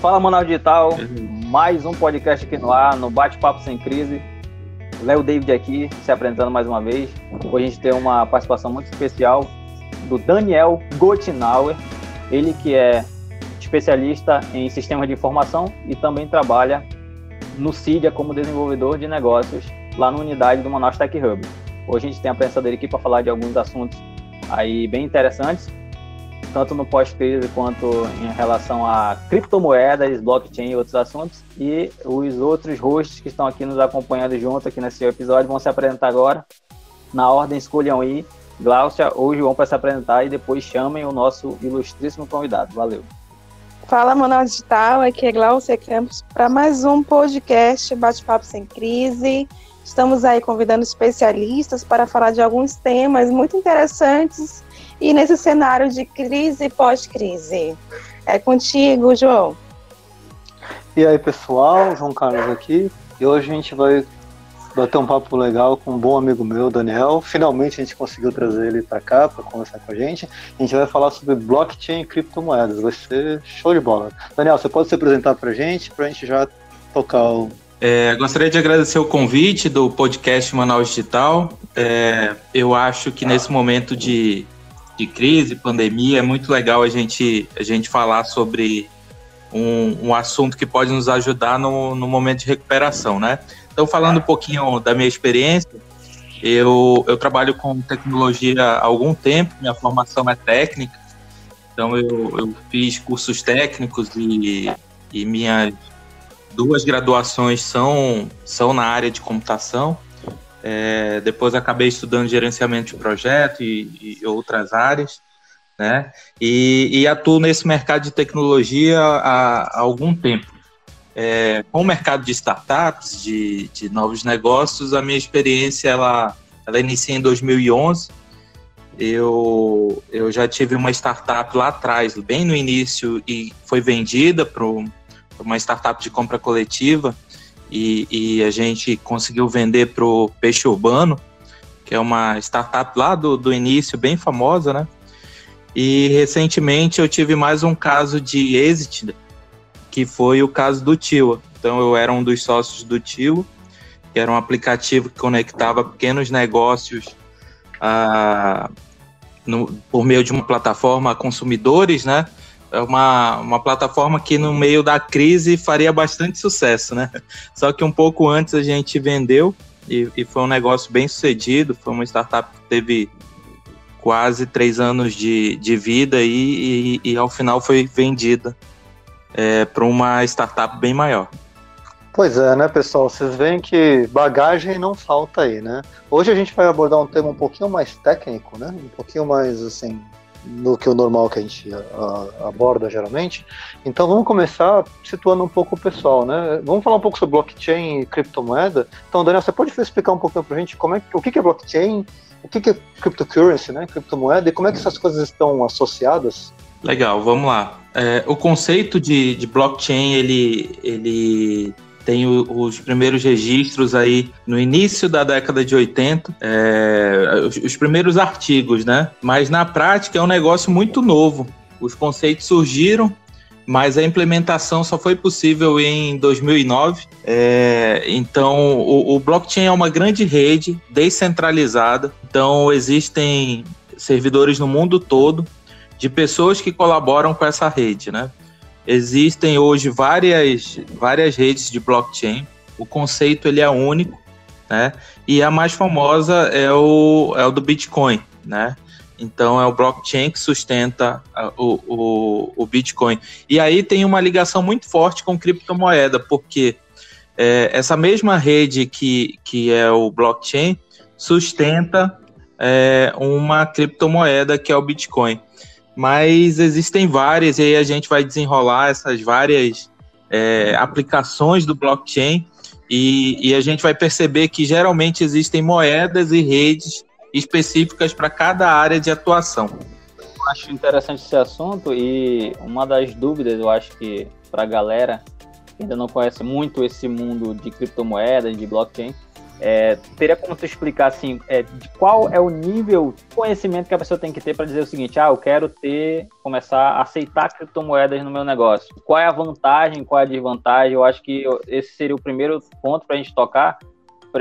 Fala Manaus Digital, mais um podcast aqui no ar, no Bate-Papo Sem Crise. Léo David aqui, se apresentando mais uma vez. Hoje a gente tem uma participação muito especial do Daniel Gottinauer, ele que é especialista em sistemas de informação e também trabalha no CIDIA como desenvolvedor de negócios lá na unidade do Manaus Tech Hub. Hoje a gente tem a presença dele aqui para falar de alguns assuntos aí bem interessantes tanto no pós-crise quanto em relação a criptomoedas, blockchain e outros assuntos. E os outros hosts que estão aqui nos acompanhando junto aqui nesse episódio vão se apresentar agora. Na ordem, escolham aí Glaucia ou João para se apresentar e depois chamem o nosso ilustríssimo convidado. Valeu. Fala, Manual Digital, aqui é Glaucia Campos para mais um podcast Bate-Papo Sem Crise. Estamos aí convidando especialistas para falar de alguns temas muito interessantes e nesse cenário de crise e pós-crise. É contigo, João. E aí, pessoal, João Carlos aqui. E hoje a gente vai bater um papo legal com um bom amigo meu, Daniel. Finalmente a gente conseguiu trazer ele para cá para conversar com a gente. A gente vai falar sobre blockchain e criptomoedas. Vai ser show de bola. Daniel, você pode se apresentar para a gente, para a gente já tocar o. É, gostaria de agradecer o convite do podcast Manaus Digital. É, eu acho que nesse momento de de crise, pandemia, é muito legal a gente, a gente falar sobre um, um assunto que pode nos ajudar no, no momento de recuperação, né? Então, falando um pouquinho da minha experiência, eu, eu trabalho com tecnologia há algum tempo, minha formação é técnica, então eu, eu fiz cursos técnicos e, e minhas duas graduações são, são na área de computação. É, depois acabei estudando gerenciamento de projeto e, e outras áreas, né? E, e, atuo nesse mercado de tecnologia há, há algum tempo. É, com o mercado de startups, de, de, novos negócios, a minha experiência ela, ela inicia em 2011. Eu, eu já tive uma startup lá atrás, bem no início, e foi vendida para uma startup de compra coletiva e, e a gente conseguiu vender para o Peixe Urbano, que é uma startup lá do, do início, bem famosa, né? E recentemente eu tive mais um caso de êxito, que foi o caso do Tio. Então eu era um dos sócios do Tio, que era um aplicativo que conectava pequenos negócios a, no, por meio de uma plataforma a consumidores, né? É uma, uma plataforma que no meio da crise faria bastante sucesso, né? Só que um pouco antes a gente vendeu e, e foi um negócio bem sucedido, foi uma startup que teve quase três anos de, de vida e, e, e ao final foi vendida é, para uma startup bem maior. Pois é, né, pessoal? Vocês veem que bagagem não falta aí, né? Hoje a gente vai abordar um tema um pouquinho mais técnico, né? Um pouquinho mais, assim, do que o normal que a gente a, aborda geralmente. Então vamos começar situando um pouco o pessoal, né? Vamos falar um pouco sobre blockchain e criptomoeda. Então, Daniel, você pode explicar um pouquinho para a gente como é, o que é blockchain, o que é cryptocurrency, né? Criptomoeda e como é que essas coisas estão associadas? Legal, vamos lá. É, o conceito de, de blockchain ele, ele tem o, os primeiros registros aí no início da década de 80, é, os, os primeiros artigos, né? Mas na prática é um negócio muito novo. Os conceitos surgiram mas a implementação só foi possível em 2009. É, então, o, o, blockchain é uma grande rede descentralizada. Então, existem servidores no mundo todo de pessoas que colaboram com essa rede, né? Existem hoje várias, várias redes de blockchain. O conceito ele é único, né? E a mais famosa é o, é o do Bitcoin, né? Então é o blockchain que sustenta o, o, o Bitcoin. E aí tem uma ligação muito forte com criptomoeda, porque é, essa mesma rede que, que é o blockchain sustenta é, uma criptomoeda que é o Bitcoin mas existem várias, e aí a gente vai desenrolar essas várias é, aplicações do blockchain e, e, a gente vai perceber que geralmente existem moedas e redes específicas para cada área de atuação. Eu acho interessante esse assunto e uma das dúvidas, eu acho que para a galera que ainda não conhece muito esse mundo de criptomoedas, de blockchain, É, teria como você explicar assim, é, de qual é o nível de conhecimento que a pessoa tem que ter para dizer o seguinte: ah, eu quero ter, começar a aceitar criptomoedas no meu negócio. Qual é a vantagem, qual é a desvantagem? Eu acho que esse seria o primeiro ponto para a gente tocar,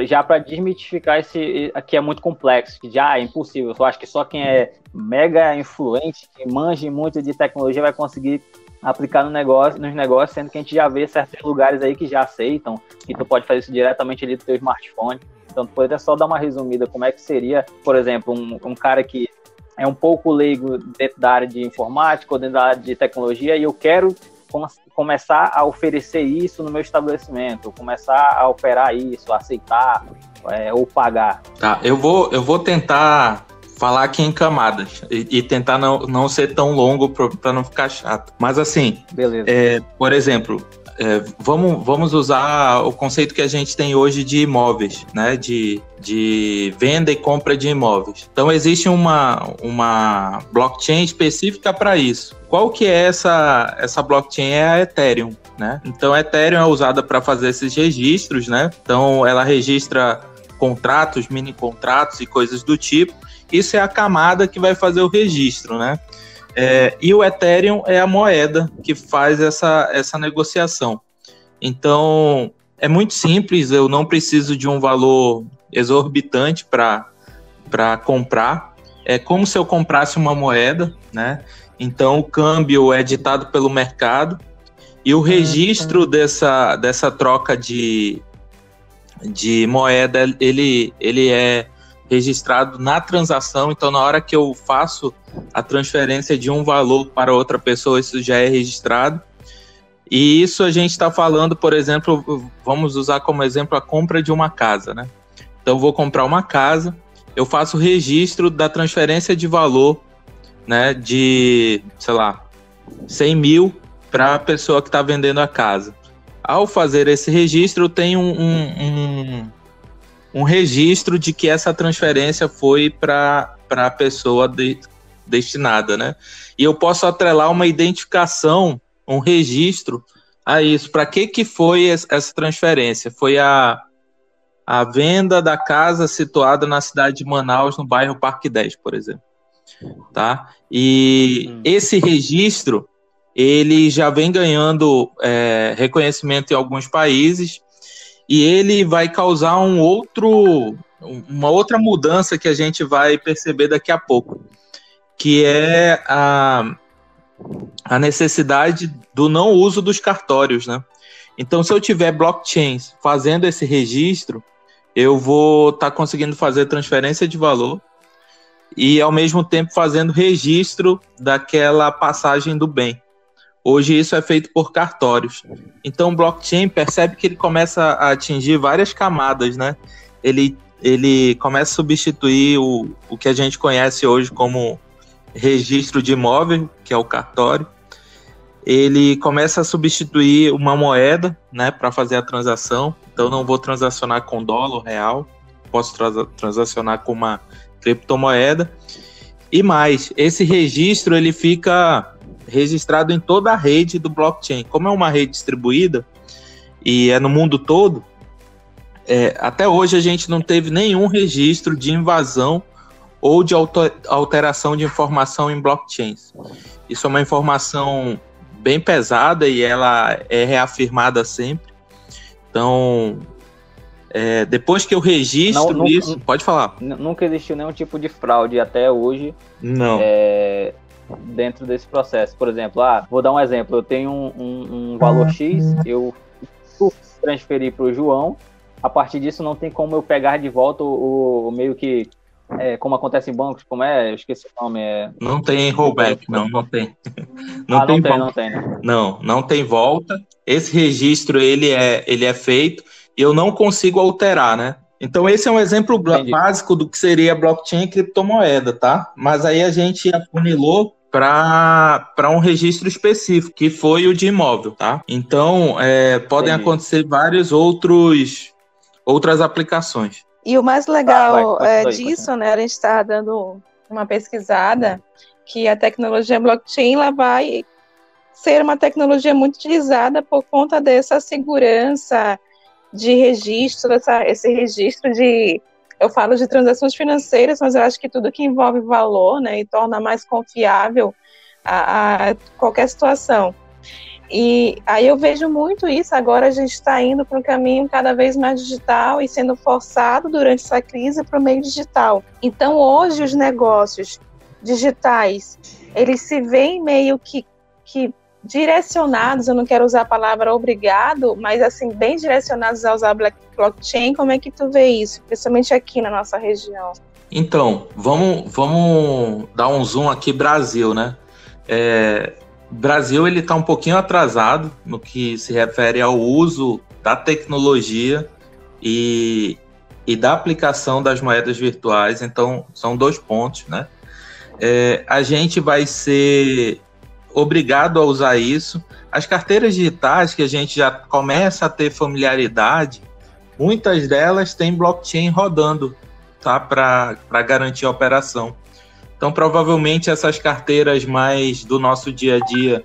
já para desmitificar esse que é muito complexo, que já é impossível. Eu acho que só quem é mega influente, que manje muito de tecnologia, vai conseguir aplicar no negócio, nos negócios, sendo que a gente já vê certos lugares aí que já aceitam, que tu pode fazer isso diretamente ali do teu smartphone. Então, tu poderia só dar uma resumida como é que seria, por exemplo, um, um cara que é um pouco leigo dentro da área de informática ou dentro da área de tecnologia e eu quero com começar a oferecer isso no meu estabelecimento, começar a operar isso, aceitar é, ou pagar. Tá, eu vou, eu vou tentar falar aqui em camadas e, e tentar não, não ser tão longo para não ficar chato. Mas assim, é, por exemplo, é, vamos, vamos usar o conceito que a gente tem hoje de imóveis, né? De, de venda e compra de imóveis. Então existe uma, uma blockchain específica para isso. Qual que é essa, essa blockchain? É a Ethereum, né? Então a Ethereum é usada para fazer esses registros, né? Então ela registra contratos, mini contratos e coisas do tipo. Isso é a camada que vai fazer o registro, né? É, e o Ethereum é a moeda que faz essa, essa negociação. Então, é muito simples, eu não preciso de um valor exorbitante para comprar. É como se eu comprasse uma moeda, né? Então, o câmbio é ditado pelo mercado e o registro uhum. dessa, dessa troca de, de moeda, ele, ele é registrado na transação. Então, na hora que eu faço a transferência de um valor para outra pessoa, isso já é registrado. E isso a gente está falando, por exemplo, vamos usar como exemplo a compra de uma casa, né? Então, vou comprar uma casa, eu faço o registro da transferência de valor, né, de, sei lá, 100 mil para a pessoa que está vendendo a casa. Ao fazer esse registro, tenho um, um, um registro de que essa transferência foi para a pessoa de, destinada, né? E eu posso atrelar uma identificação, um registro a isso. Para que, que foi essa transferência? Foi a, a venda da casa situada na cidade de Manaus, no bairro Parque 10, por exemplo. Tá? E hum. esse registro, ele já vem ganhando é, reconhecimento em alguns países e ele vai causar um outro, uma outra mudança que a gente vai perceber daqui a pouco, que é a, a necessidade do não uso dos cartórios, né? Então, se eu tiver blockchains fazendo esse registro, eu vou estar tá conseguindo fazer transferência de valor e, ao mesmo tempo, fazendo registro daquela passagem do bem. Hoje isso é feito por cartórios. Então o blockchain percebe que ele começa a atingir várias camadas, né? Ele, ele começa a substituir o, o que a gente conhece hoje como registro de imóvel, que é o cartório. Ele começa a substituir uma moeda, né, para fazer a transação. Então não vou transacionar com dólar real, posso transacionar com uma criptomoeda. E mais, esse registro ele fica registrado em toda a rede do blockchain. Como é uma rede distribuída e é no mundo todo, é, até hoje a gente não teve nenhum registro de invasão ou de alteração de informação em blockchains. Isso é uma informação bem pesada e ela é reafirmada sempre. Então, é, depois que eu registro não, isso, nunca, pode falar. Nunca existiu nenhum tipo de fraude até hoje. Não. É, dentro desse processo. Por exemplo, ah, vou dar um exemplo, eu tenho um, um, um valor X, eu transferi para o João, a partir disso não tem como eu pegar de volta o, o meio que é, como acontece em bancos, como é? Eu esqueci o nome. É... Não tem rollback, não, não tem. Não, ah, tem, não tem, não tem, né? Não, não tem volta. Esse registro ele é, ele é feito e eu não consigo alterar, né? Então, esse é um exemplo Entendi. básico do que seria blockchain e criptomoeda, tá? Mas aí a gente afunilou para um registro específico, que foi o de imóvel, tá? Então, é, podem Entendi. acontecer vários outros outras aplicações. E o mais legal vai, é, disso, né, a gente está dando uma pesquisada, que a tecnologia blockchain ela vai ser uma tecnologia muito utilizada por conta dessa segurança de registro, essa, esse registro de. Eu falo de transações financeiras, mas eu acho que tudo que envolve valor, né, e torna mais confiável a, a qualquer situação. E aí eu vejo muito isso. Agora a gente está indo para um caminho cada vez mais digital e sendo forçado durante essa crise para o meio digital. Então hoje os negócios digitais eles se veem meio que, que direcionados. Eu não quero usar a palavra obrigado, mas assim bem direcionados a usar blockchain. Como é que tu vê isso, principalmente aqui na nossa região? Então vamos vamos dar um zoom aqui Brasil, né? É, Brasil ele está um pouquinho atrasado no que se refere ao uso da tecnologia e, e da aplicação das moedas virtuais. Então, são dois pontos, né? É, a gente vai ser obrigado a usar isso. As carteiras digitais que a gente já começa a ter familiaridade, muitas delas têm blockchain rodando, tá? Para garantir a operação. Então, provavelmente essas carteiras mais do nosso dia a dia,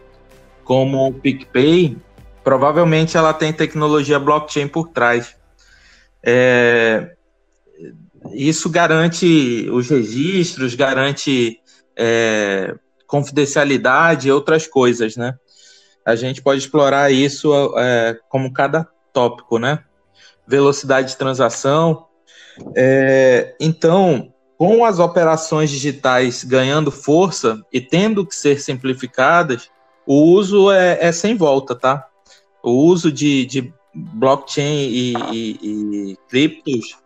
como o PicPay, provavelmente ela tem tecnologia blockchain por trás. É, isso garante os registros, garante é, confidencialidade e outras coisas, né? A gente pode explorar isso é, como cada tópico, né? Velocidade de transação. É, então, com as operações digitais ganhando força e tendo que ser simplificadas, o uso é, é sem volta, tá? O uso de, de blockchain e, e, e criptos,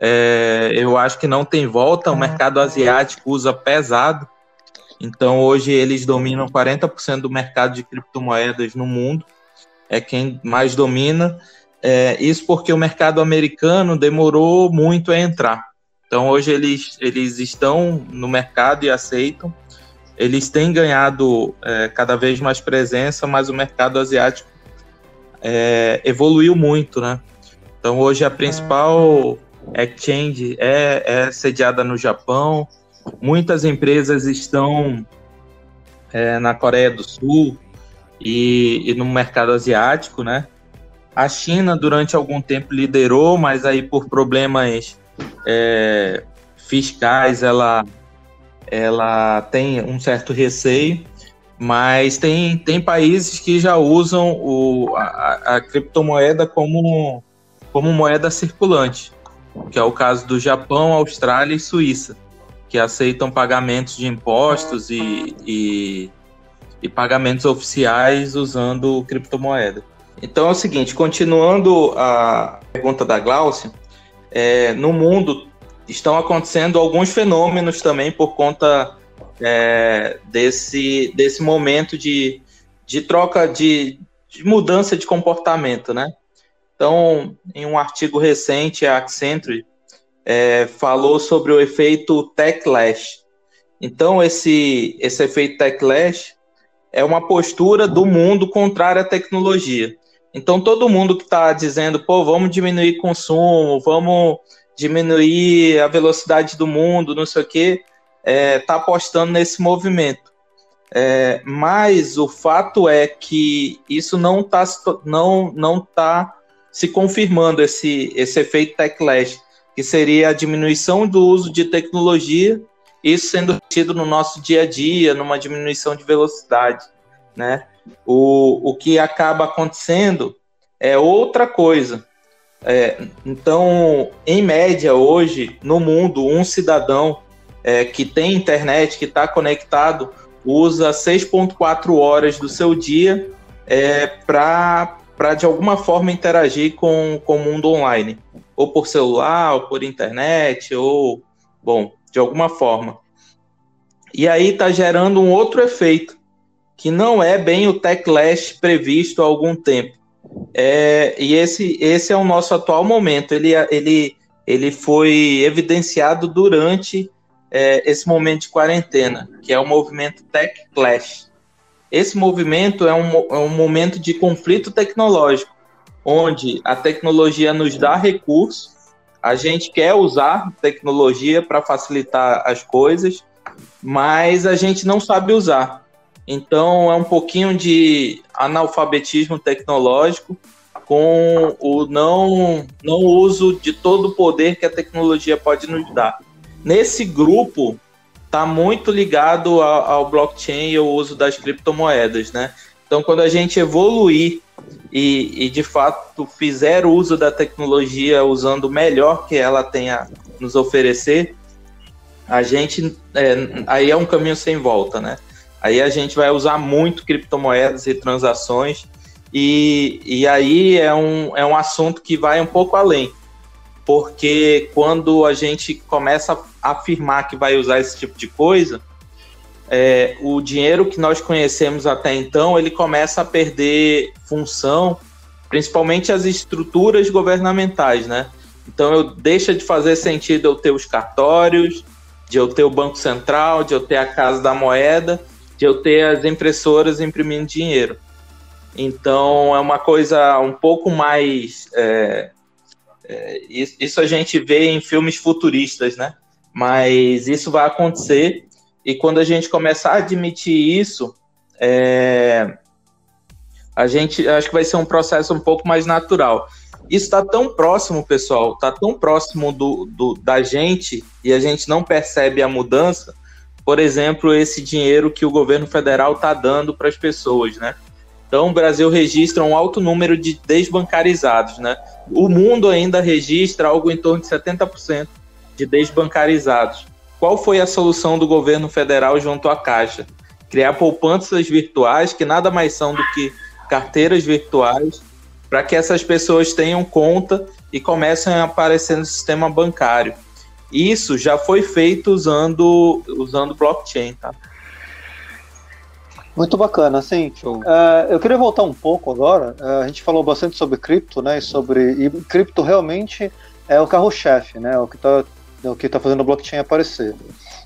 é, eu acho que não tem volta. O mercado asiático usa pesado. Então, hoje, eles dominam 40% do mercado de criptomoedas no mundo. É quem mais domina. É, isso porque o mercado americano demorou muito a entrar. Então hoje eles, eles estão no mercado e aceitam. Eles têm ganhado é, cada vez mais presença, mas o mercado asiático é, evoluiu muito, né? Então hoje a principal exchange é, é sediada no Japão. Muitas empresas estão é, na Coreia do Sul e, e no mercado asiático, né? A China durante algum tempo liderou, mas aí por problemas é, fiscais ela, ela tem um certo receio, mas tem, tem países que já usam o, a, a criptomoeda como, como moeda circulante, que é o caso do Japão, Austrália e Suíça, que aceitam pagamentos de impostos e, e, e pagamentos oficiais usando criptomoeda. Então é o seguinte, continuando a pergunta da Glaucia, é, no mundo estão acontecendo alguns fenômenos também por conta é, desse, desse momento de, de troca de, de, mudança de comportamento, né? Então, em um artigo recente, a Accenture é, falou sobre o efeito techlash. Então, esse, esse efeito techlash é uma postura do mundo contrária à tecnologia. Então, todo mundo que está dizendo, pô, vamos diminuir consumo, vamos diminuir a velocidade do mundo, não sei o quê, está é, tá apostando nesse movimento. É, mas o fato é que isso não está não, não tá se confirmando, esse, esse efeito techlash, que seria a diminuição do uso de tecnologia, isso sendo tido no nosso dia a dia, numa diminuição de velocidade, né? O, o que acaba acontecendo é outra coisa. É, então, em média, hoje, no mundo, um cidadão é, que tem internet, que está conectado, usa 6,4 horas do seu dia é, para, de alguma forma, interagir com, com o mundo online. Ou por celular, ou por internet, ou, bom, de alguma forma. E aí está gerando um outro efeito, que não é bem o techlash previsto há algum tempo. É, e esse, esse é o nosso atual momento. Ele, ele, ele foi evidenciado durante é, esse momento de quarentena, que é o movimento Tech Clash. Esse movimento é um, é um momento de conflito tecnológico, onde a tecnologia nos dá recursos, a gente quer usar tecnologia para facilitar as coisas, mas a gente não sabe usar. Então é um pouquinho de analfabetismo tecnológico com o não, não uso de todo o poder que a tecnologia pode nos dar. Nesse grupo está muito ligado ao, ao blockchain e ao uso das criptomoedas, né? Então, quando a gente evoluir e, e, de fato fizer uso da tecnologia usando o melhor que ela tem a nos oferecer, a gente é, aí é um caminho sem volta, né? Aí a gente vai usar muito criptomoedas e transações. E, e aí é um, é um assunto que vai um pouco além, porque quando a gente começa a afirmar que vai usar esse tipo de coisa, é, o dinheiro que nós conhecemos até então ele começa a perder função, principalmente as estruturas governamentais, né? Então eu deixa de fazer sentido eu ter os cartórios, de eu ter o Banco Central, de eu ter a Casa da Moeda, de eu ter as impressoras imprimindo dinheiro. Então é uma coisa um pouco mais. É, é, isso a gente vê em filmes futuristas, né? Mas isso vai acontecer e quando a gente começar a admitir isso, é, a gente acho que vai ser um processo um pouco mais natural. Isso está tão próximo, pessoal, está tão próximo do, do, da gente e a gente não percebe a mudança. Por exemplo, esse dinheiro que o governo federal está dando para as pessoas, né? Então, o Brasil registra um alto número de desbancarizados, né? O mundo ainda registra algo em torno de 70% de desbancarizados. Qual foi a solução do governo federal junto à Caixa? Criar poupanças virtuais, que nada mais são do que carteiras virtuais, para que essas pessoas tenham conta e comecem a aparecer no sistema bancário. Isso já foi feito usando usando blockchain, tá? Muito bacana, assim. Uh, eu queria voltar um pouco agora. Uh, a gente falou bastante sobre cripto, né? E sobre e cripto realmente é o carro-chefe, né? O que está é o que está fazendo o blockchain aparecer.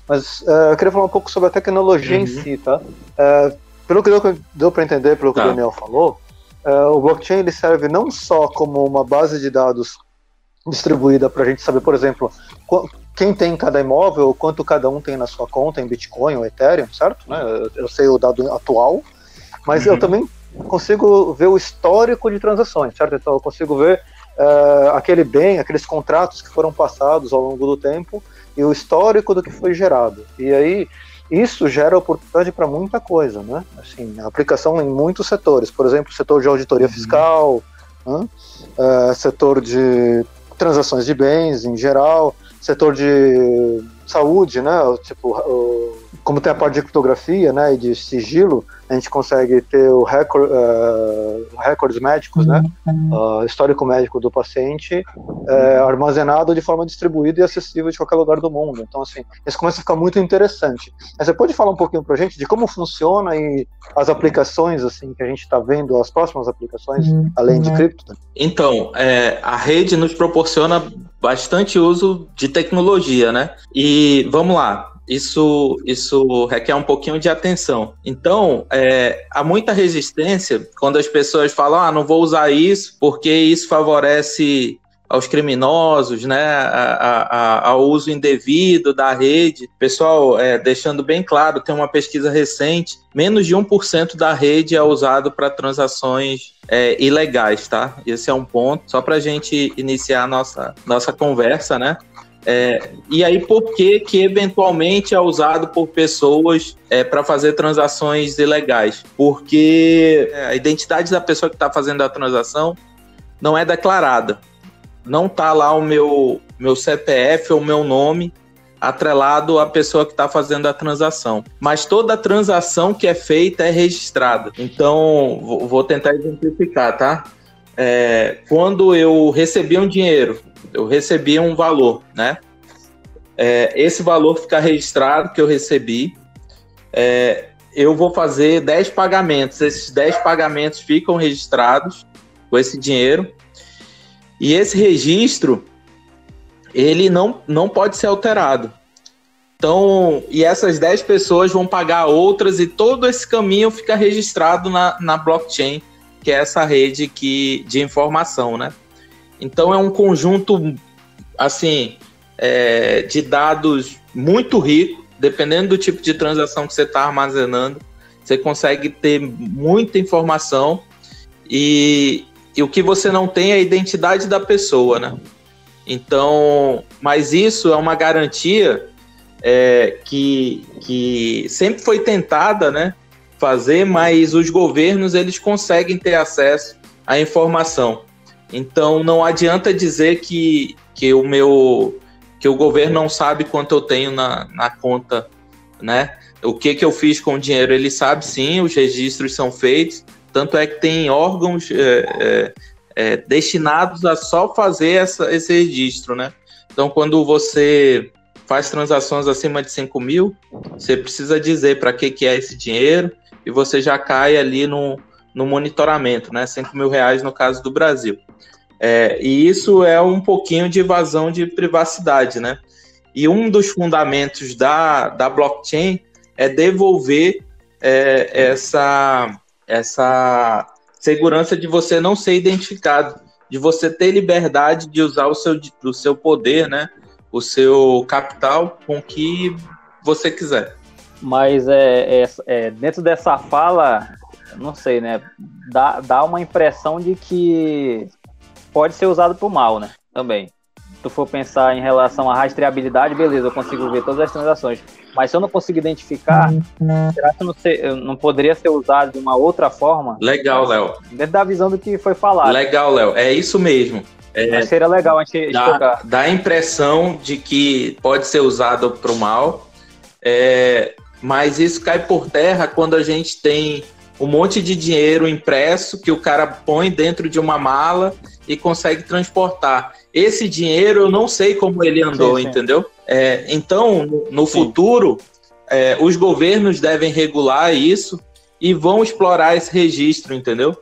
Mas uh, eu queria falar um pouco sobre a tecnologia uhum. em si, tá? Uh, pelo que deu, deu para entender, pelo que tá. o Daniel falou, uh, o blockchain ele serve não só como uma base de dados distribuída para a gente saber, por exemplo, quem tem cada imóvel, quanto cada um tem na sua conta em Bitcoin ou Ethereum, certo? Né? Eu, eu sei o dado atual, mas uhum. eu também consigo ver o histórico de transações, certo? Então eu consigo ver uh, aquele bem, aqueles contratos que foram passados ao longo do tempo e o histórico do que foi gerado. E aí isso gera oportunidade para muita coisa, né? Assim, aplicação em muitos setores, por exemplo, setor de auditoria uhum. fiscal, né? uh, setor de transações de bens em geral, setor de saúde, né? Tipo, como tem a parte de criptografia, né, e de sigilo, a gente consegue ter o recorde, uh, recordes médicos, né, uh, histórico médico do paciente uh, armazenado de forma distribuída e acessível de qualquer lugar do mundo. Então, assim, isso começa a ficar muito interessante. Mas você pode falar um pouquinho para a gente de como funciona e as aplicações, assim, que a gente está vendo, as próximas aplicações, uhum. além de cripto? Né? Então, é, a rede nos proporciona bastante uso de tecnologia, né? E vamos lá, isso, isso requer um pouquinho de atenção. Então, é, há muita resistência quando as pessoas falam: ah, não vou usar isso porque isso favorece aos criminosos, né, a, a, ao uso indevido da rede. Pessoal, é, deixando bem claro, tem uma pesquisa recente, menos de 1% da rede é usado para transações é, ilegais, tá? Esse é um ponto, só para a gente iniciar a nossa, nossa conversa, né? É, e aí, por que que eventualmente é usado por pessoas é, para fazer transações ilegais? Porque é, a identidade da pessoa que está fazendo a transação não é declarada. Não está lá o meu, meu CPF ou meu nome atrelado à pessoa que está fazendo a transação. Mas toda transação que é feita é registrada. Então, vou tentar exemplificar, tá? É, quando eu recebi um dinheiro eu recebi um valor, né? É, esse valor fica registrado que eu recebi. É, eu vou fazer 10 pagamentos. Esses 10 pagamentos ficam registrados com esse dinheiro. E esse registro, ele não, não pode ser alterado. Então, e essas 10 pessoas vão pagar outras e todo esse caminho fica registrado na, na blockchain, que é essa rede que, de informação, né? Então é um conjunto assim é, de dados muito rico, dependendo do tipo de transação que você está armazenando, você consegue ter muita informação e, e o que você não tem é a identidade da pessoa, né? Então, mas isso é uma garantia é, que, que sempre foi tentada, né? Fazer, mas os governos eles conseguem ter acesso à informação. Então, não adianta dizer que, que o meu que o governo não sabe quanto eu tenho na, na conta, né? O que, que eu fiz com o dinheiro? Ele sabe sim, os registros são feitos, tanto é que tem órgãos é, é, é, destinados a só fazer essa, esse registro, né? Então, quando você faz transações acima de 5 mil, você precisa dizer para que, que é esse dinheiro e você já cai ali no, no monitoramento, né? 5 mil reais no caso do Brasil. É, e isso é um pouquinho de evasão de privacidade, né? E um dos fundamentos da, da blockchain é devolver é, essa, essa segurança de você não ser identificado, de você ter liberdade de usar o seu, o seu poder, né? O seu capital com que você quiser. Mas é, é, é dentro dessa fala, não sei, né? Dá, dá uma impressão de que pode ser usado para o mal, né? Também. Se tu for pensar em relação à rastreabilidade, beleza, eu consigo ver todas as transações. Mas se eu não consigo identificar, será que não, ser, não poderia ser usado de uma outra forma? Legal, Léo. Dentro da visão do que foi falado. Legal, Léo. É isso mesmo. É, seria legal a gente dá, dá a impressão de que pode ser usado para o mal, é, mas isso cai por terra quando a gente tem um monte de dinheiro impresso que o cara põe dentro de uma mala e consegue transportar. Esse dinheiro eu não sei como ele andou, sim, sim. entendeu? É, então, no, no futuro, é, os governos devem regular isso e vão explorar esse registro, entendeu?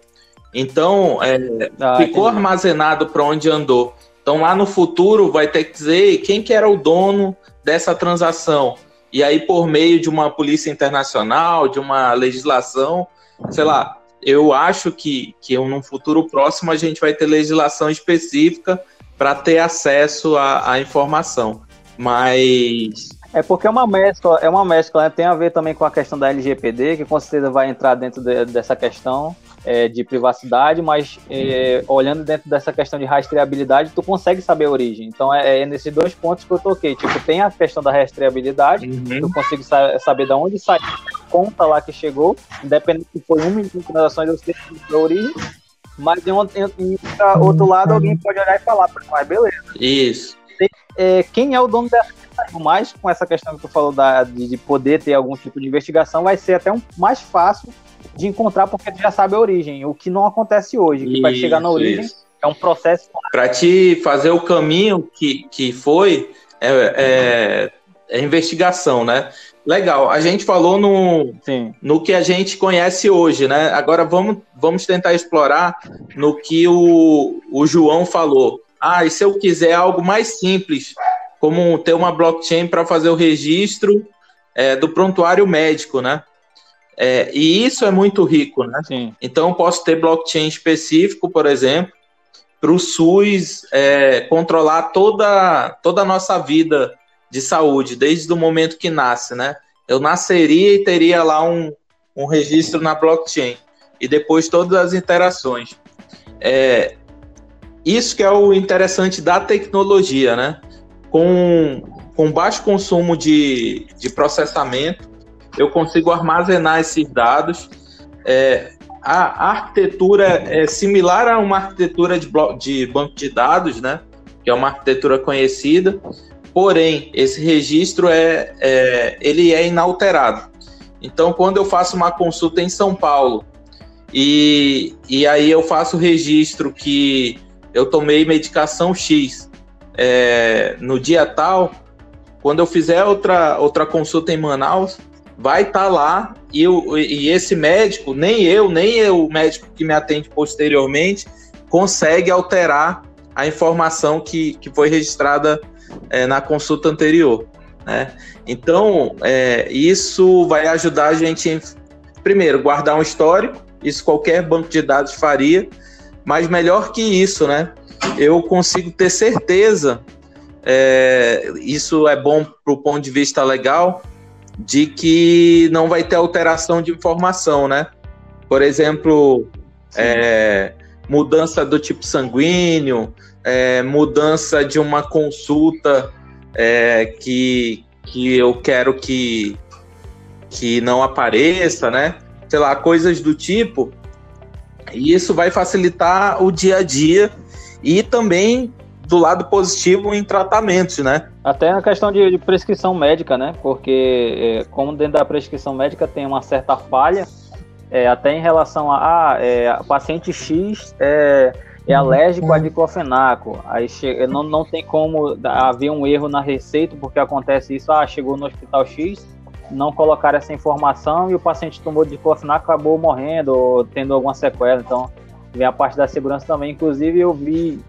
Então, é, ah, ficou entendi. armazenado para onde andou. Então, lá no futuro, vai ter que dizer quem que era o dono dessa transação. E aí, por meio de uma polícia internacional, de uma legislação, sei lá, eu acho que, que num futuro próximo a gente vai ter legislação específica para ter acesso à, informação. Mas. É porque é uma mescla, é uma mescla, né? tem a ver também com a questão da LGPD, que com certeza vai entrar dentro de, dessa questão é, de privacidade, mas é, olhando dentro dessa questão de rastreabilidade, tu consegue saber a origem. Então é, é nesses dois pontos que eu toquei. Tipo, tem a questão da rastreabilidade, uhum. tu consegue sa saber de onde sai a conta lá que chegou, independente se foi um milhão de transações, eu sei a origem. Mas em, em, em outro lado, alguém pode olhar e falar, mas beleza. Isso. É, quem é o dono dessa mais com essa questão que tu falou da, de, de, poder ter algum tipo de investigação, vai ser até um, mais fácil de encontrar porque tu já sabe a origem, o que não acontece hoje, que vai chegar na origem isso. é um processo. Para te fazer o caminho que, que foi, é, é, é, investigação, né? Legal, a gente falou no, no que a gente conhece hoje, né? Agora vamos, vamos tentar explorar no que o, o João falou. Ah, e se eu quiser algo mais simples, como ter uma blockchain para fazer o registro é, do prontuário médico, né? É, e isso é muito rico, né? Sim. Então, eu posso ter blockchain específico, por exemplo, para o SUS é, controlar toda, toda a nossa vida de saúde, desde o momento que nasce, né? Eu nasceria e teria lá um, um registro na blockchain. E depois todas as interações. É, isso que é o interessante da tecnologia, né? Com, com baixo consumo de, de processamento, eu consigo armazenar esses dados. É, a arquitetura é similar a uma arquitetura de, de banco de dados, né? Que é uma arquitetura conhecida. Porém, esse registro é, é, ele é inalterado. Então, quando eu faço uma consulta em São Paulo e, e aí eu faço o registro que eu tomei medicação X é, no dia tal, quando eu fizer outra, outra consulta em Manaus, vai estar tá lá e, eu, e esse médico, nem eu, nem eu, o médico que me atende posteriormente, consegue alterar a informação que, que foi registrada é, na consulta anterior. Né? Então, é, isso vai ajudar a gente, primeiro, guardar um histórico, isso qualquer banco de dados faria, mas melhor que isso, né? Eu consigo ter certeza, é, isso é bom para o ponto de vista legal, de que não vai ter alteração de informação, né? Por exemplo, é, mudança do tipo sanguíneo, é, mudança de uma consulta é, que, que eu quero que, que não apareça, né? Sei lá, coisas do tipo. E isso vai facilitar o dia a dia e também do lado positivo em tratamentos, né? Até na questão de, de prescrição médica, né? Porque é, como dentro da prescrição médica tem uma certa falha, é, até em relação a, ah, é, paciente X é, é alérgico a diclofenaco, aí chega, não, não tem como haver um erro na receita, porque acontece isso, ah, chegou no hospital X, não colocar essa informação e o paciente tomou diclofenaco acabou morrendo ou tendo alguma sequela, então vem a parte da segurança também, inclusive eu vi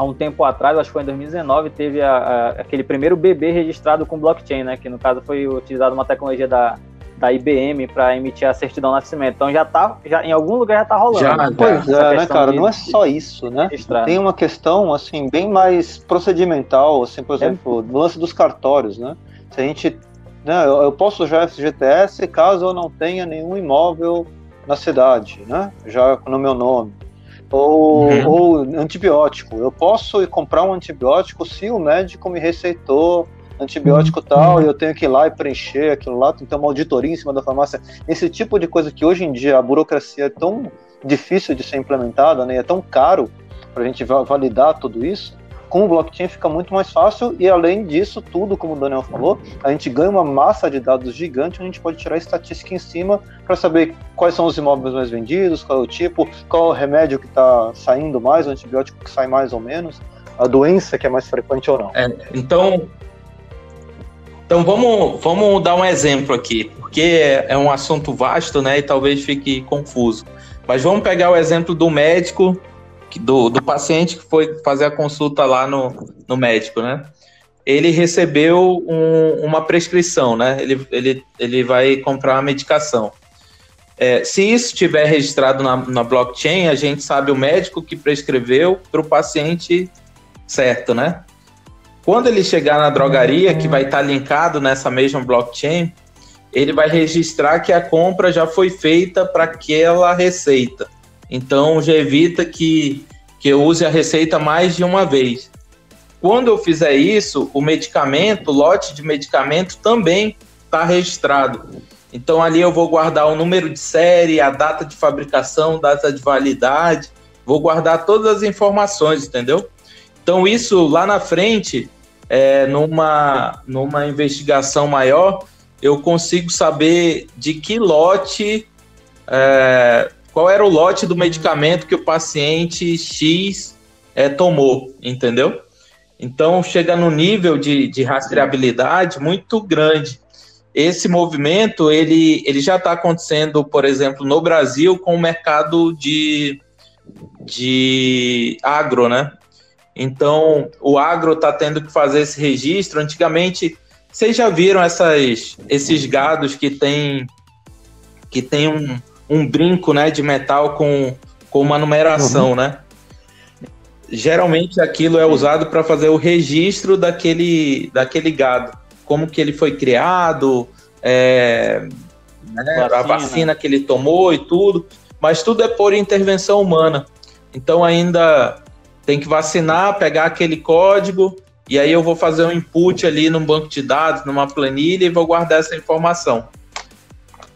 há um tempo atrás, acho que foi em 2019, teve a, a, aquele primeiro bebê registrado com blockchain, né? Que no caso foi utilizado uma tecnologia da, da IBM para emitir a certidão de nascimento. Então já tá, já, em algum lugar já tá rolando. Já, né? pois é, né, cara? De, não é só isso, né? Tem uma questão, assim, bem mais procedimental, assim, por é. exemplo, é. no lance dos cartórios, né? Se a gente. Né, eu, eu posso usar FGTS caso eu não tenha nenhum imóvel na cidade, né? Já no meu nome. Ou, uhum. ou antibiótico. Eu posso comprar um antibiótico se o médico me receitou antibiótico uhum. tal, e eu tenho que ir lá e preencher aquilo lá, tem que ter uma auditoria em cima da farmácia. Esse tipo de coisa que hoje em dia a burocracia é tão difícil de ser implementada, né, é tão caro para a gente validar tudo isso, com o blockchain fica muito mais fácil e além disso tudo, como o Daniel falou, a gente ganha uma massa de dados gigante onde a gente pode tirar estatística em cima para saber quais são os imóveis mais vendidos, qual é o tipo, qual é o remédio que está saindo mais, o antibiótico que sai mais ou menos, a doença que é mais frequente ou não. É, então, então vamos, vamos dar um exemplo aqui, porque é um assunto vasto, né? E talvez fique confuso. Mas vamos pegar o exemplo do médico, do, do paciente que foi fazer a consulta lá no, no médico, né? Ele recebeu um, uma prescrição, né? Ele, ele, ele vai comprar uma medicação. É, se isso estiver registrado na, na blockchain, a gente sabe o médico que prescreveu para o paciente certo, né? Quando ele chegar na drogaria, que vai estar tá linkado nessa mesma blockchain, ele vai registrar que a compra já foi feita para aquela receita. Então já evita que, que eu use a receita mais de uma vez. Quando eu fizer isso, o medicamento, o lote de medicamento também está registrado. Então ali eu vou guardar o número de série, a data de fabricação, data de validade, vou guardar todas as informações, entendeu? Então, isso lá na frente, é, numa, numa investigação maior, eu consigo saber de que lote, é, qual era o lote do medicamento que o paciente X é, tomou, entendeu? Então, chega no nível de, de rastreabilidade muito grande. Esse movimento, ele, ele já está acontecendo, por exemplo, no Brasil, com o mercado de, de agro, né? Então, o agro está tendo que fazer esse registro. Antigamente, vocês já viram essas, esses gados que tem, que tem um, um brinco né, de metal com, com uma numeração, uhum. né? Geralmente aquilo é usado para fazer o registro daquele, daquele gado. Como que ele foi criado, é, né, vacina. a vacina que ele tomou e tudo. Mas tudo é por intervenção humana. Então ainda tem que vacinar, pegar aquele código e aí eu vou fazer um input ali num banco de dados, numa planilha e vou guardar essa informação.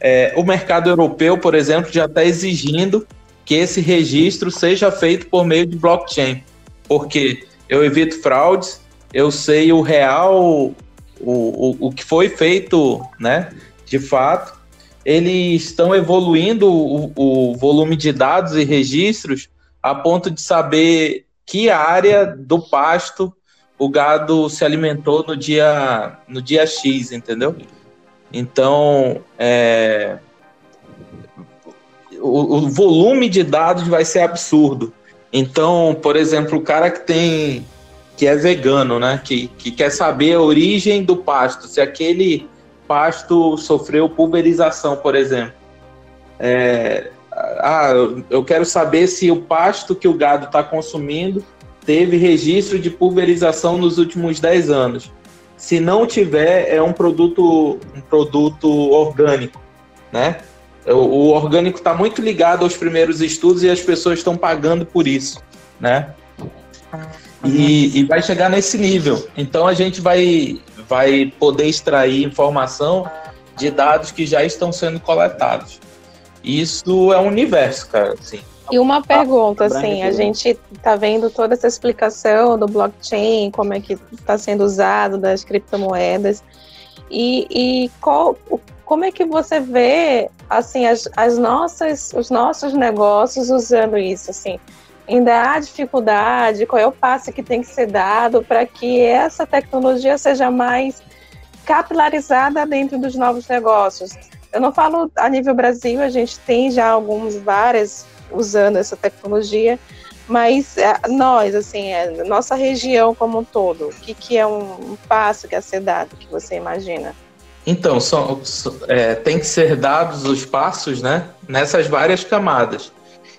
É, o mercado europeu, por exemplo, já está exigindo que esse registro seja feito por meio de blockchain, porque eu evito fraudes, eu sei o real, o, o, o que foi feito, né, de fato. Eles estão evoluindo o, o volume de dados e registros a ponto de saber que área do pasto o gado se alimentou no dia, no dia X, entendeu? Então, é, o, o, volume de dados vai ser absurdo. Então, por exemplo, o cara que tem que é vegano, né, que, que quer saber a origem do pasto, se aquele pasto sofreu pulverização, por exemplo. É, ah, eu quero saber se o pasto que o gado está consumindo teve registro de pulverização nos últimos 10 anos. Se não tiver, é um produto, um produto orgânico, né? o, orgânico está muito ligado aos primeiros estudos e as pessoas estão pagando por isso, né? E, e, vai chegar nesse nível. Então a gente vai, vai poder extrair informação de dados que já estão sendo coletados. Isso é um universo, cara. Assim. E uma pergunta, assim, a gente está vendo toda essa explicação do blockchain, como é que está sendo usado das criptomoedas, e, e qual, como é que você vê, assim, as, as nossas, os nossos negócios usando isso, assim? Ainda há dificuldade? Qual é o passo que tem que ser dado para que essa tecnologia seja mais capilarizada dentro dos novos negócios? Eu não falo a nível Brasil, a gente tem já alguns várias usando essa tecnologia, mas é, nós, assim, é, nossa região como um todo, o que, que é um, passo que é ser dado, que você imagina? Então, são, é, tem que ser dados os passos, né, nessas várias camadas.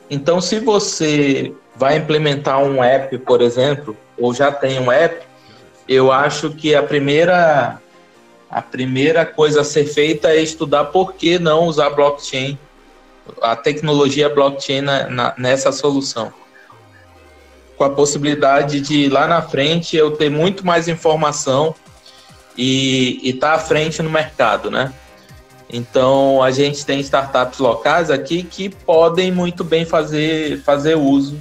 Então, se você vai implementar um app, por exemplo, ou já tem um app, eu acho que a primeira a primeira coisa a ser feita é estudar por que não usar blockchain, a tecnologia blockchain na, na, nessa solução. Com a possibilidade de lá na frente eu ter muito mais informação e estar tá à frente no mercado, né? Então a gente tem startups locais aqui que podem muito bem fazer, fazer uso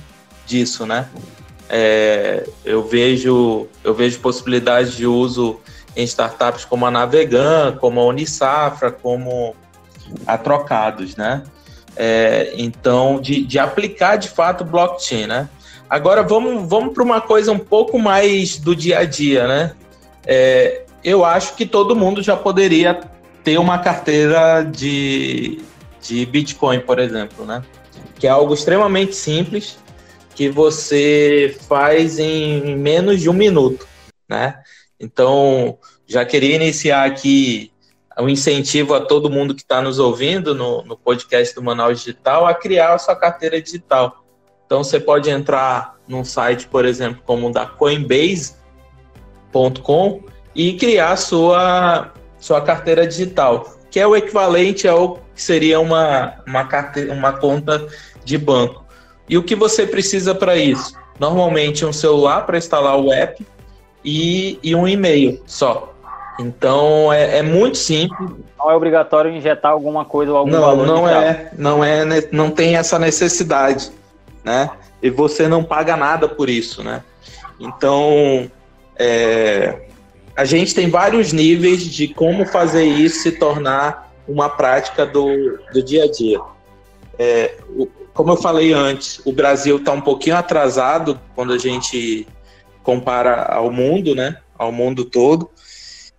disso, né? É, eu vejo eu vejo possibilidades de uso em startups como a Navegan, como a Unisafra, como a Trocados, né? É, então, de, de aplicar de fato blockchain, né? Agora vamos, vamos para uma coisa um pouco mais do dia a dia, né? É, eu acho que todo mundo já poderia ter uma carteira de, de Bitcoin, por exemplo, né? Que é algo extremamente simples que você faz em menos de um minuto, né? Então, já queria iniciar aqui um incentivo a todo mundo que está nos ouvindo no, no podcast do Manaus Digital a criar a sua carteira digital. Então, você pode entrar num site, por exemplo, como o da Coinbase.com e criar sua, sua carteira digital, que é o equivalente ao que seria uma, uma, carteira, uma conta de banco. E o que você precisa para isso? Normalmente um celular para instalar o app e, e um e-mail só. Então é, é, muito simples. Não é obrigatório injetar alguma coisa ou algum não, valor. Não é, não é, não tem essa necessidade, né? E você não paga nada por isso, né? Então é, a gente tem vários níveis de como fazer isso se tornar uma prática do, do dia a dia. É, o, como eu falei antes, o Brasil está um pouquinho atrasado quando a gente compara ao mundo, né? Ao mundo todo.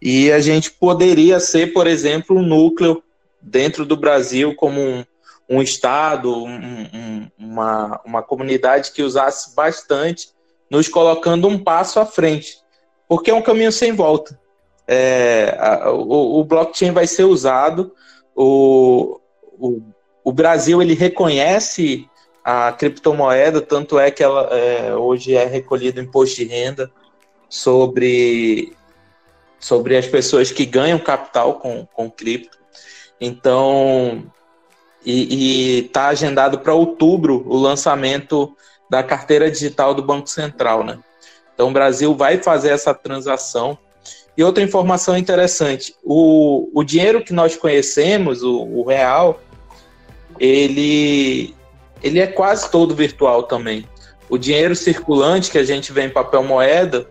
E a gente poderia ser, por exemplo, um núcleo dentro do Brasil como um, um estado, um, um, uma, uma comunidade que usasse bastante, nos colocando um passo à frente porque é um caminho sem volta. É, a, o, o, blockchain vai ser usado, o, o, o, Brasil ele reconhece a criptomoeda, tanto é que ela é, hoje é recolhido imposto de renda sobre, sobre as pessoas que ganham capital com, com cripto. Então, e está agendado para outubro o lançamento da carteira digital do Banco Central, né? Então, o Brasil vai fazer essa transação. E outra informação interessante: o, o dinheiro que nós conhecemos, o, o real, ele, ele é quase todo virtual também. O dinheiro circulante que a gente vê em papel moeda,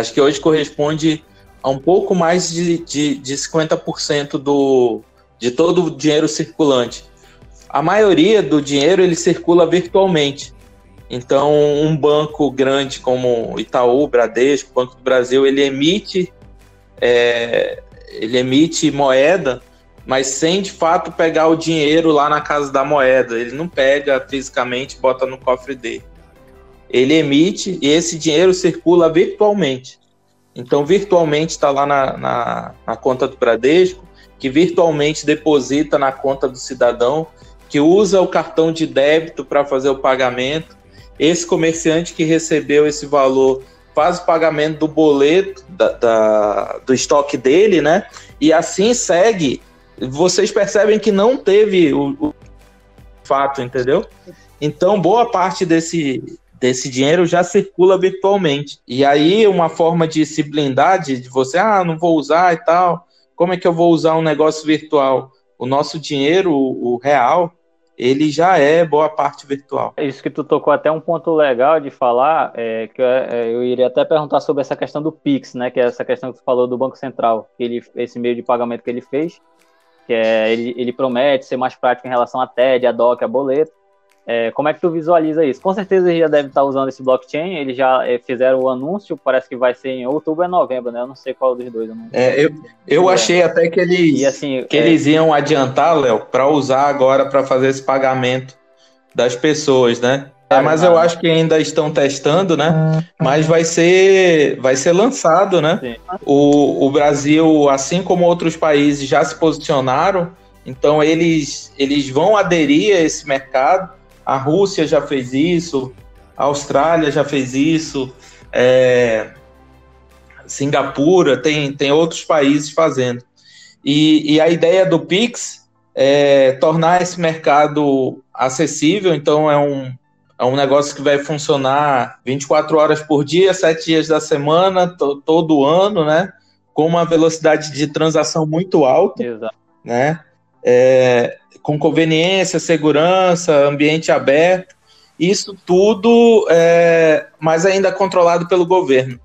acho que hoje corresponde a um pouco mais de, de, de 50% do, de todo o dinheiro circulante. A maioria do dinheiro ele circula virtualmente. Então, um banco grande como Itaú, Bradesco, Banco do Brasil, ele emite, é, ele emite moeda, mas sem de fato pegar o dinheiro lá na casa da moeda. Ele não pega fisicamente, bota no cofre dele. Ele emite e esse dinheiro circula virtualmente. Então, virtualmente está lá na, na, na conta do Bradesco, que virtualmente deposita na conta do cidadão, que usa o cartão de débito para fazer o pagamento esse comerciante que recebeu esse valor faz o pagamento do boleto da, da, do estoque dele, né? E assim segue vocês percebem que não teve o, o fato, entendeu? Então, boa parte desse, desse dinheiro já circula virtualmente. E aí, uma forma de se blindar, de, você, ah, não vou usar e tal, como é que eu vou usar um negócio virtual? O nosso dinheiro, o, real, ele já é boa parte virtual. Isso que tu tocou até um ponto legal de falar, é, que eu, é, eu, iria até perguntar sobre essa questão do Pix, né, que é essa questão que tu falou do Banco Central, ele, esse meio de pagamento que ele fez, que é, ele, ele promete ser mais prático em relação a TED, a DOC, a boleto, é, como é que tu visualiza isso? Com certeza eles já devem estar usando esse blockchain, eles já é, fizeram o anúncio, parece que vai ser em outubro ou novembro, né? Eu não sei qual dos dois. Eu, é, eu, eu achei até que eles, e, assim, que eles é iam adiantar, Léo, para usar agora para fazer esse pagamento das pessoas, né? É, mas eu acho que ainda estão testando, né? Mas vai ser, vai ser lançado, né? O, o Brasil, assim como outros países, já se posicionaram, então eles, eles vão aderir a esse mercado a Rússia já fez isso, a Austrália já fez isso, é, Singapura, tem, tem outros países fazendo. E, e a ideia do Pix é tornar esse mercado acessível, então é um, é um negócio que vai funcionar 24 horas por dia, 7 dias da semana, to, todo ano, né? Com uma velocidade de transação muito alta, Exato. né? É, com conveniência, segurança, ambiente aberto, isso tudo, é, mas ainda controlado pelo governo.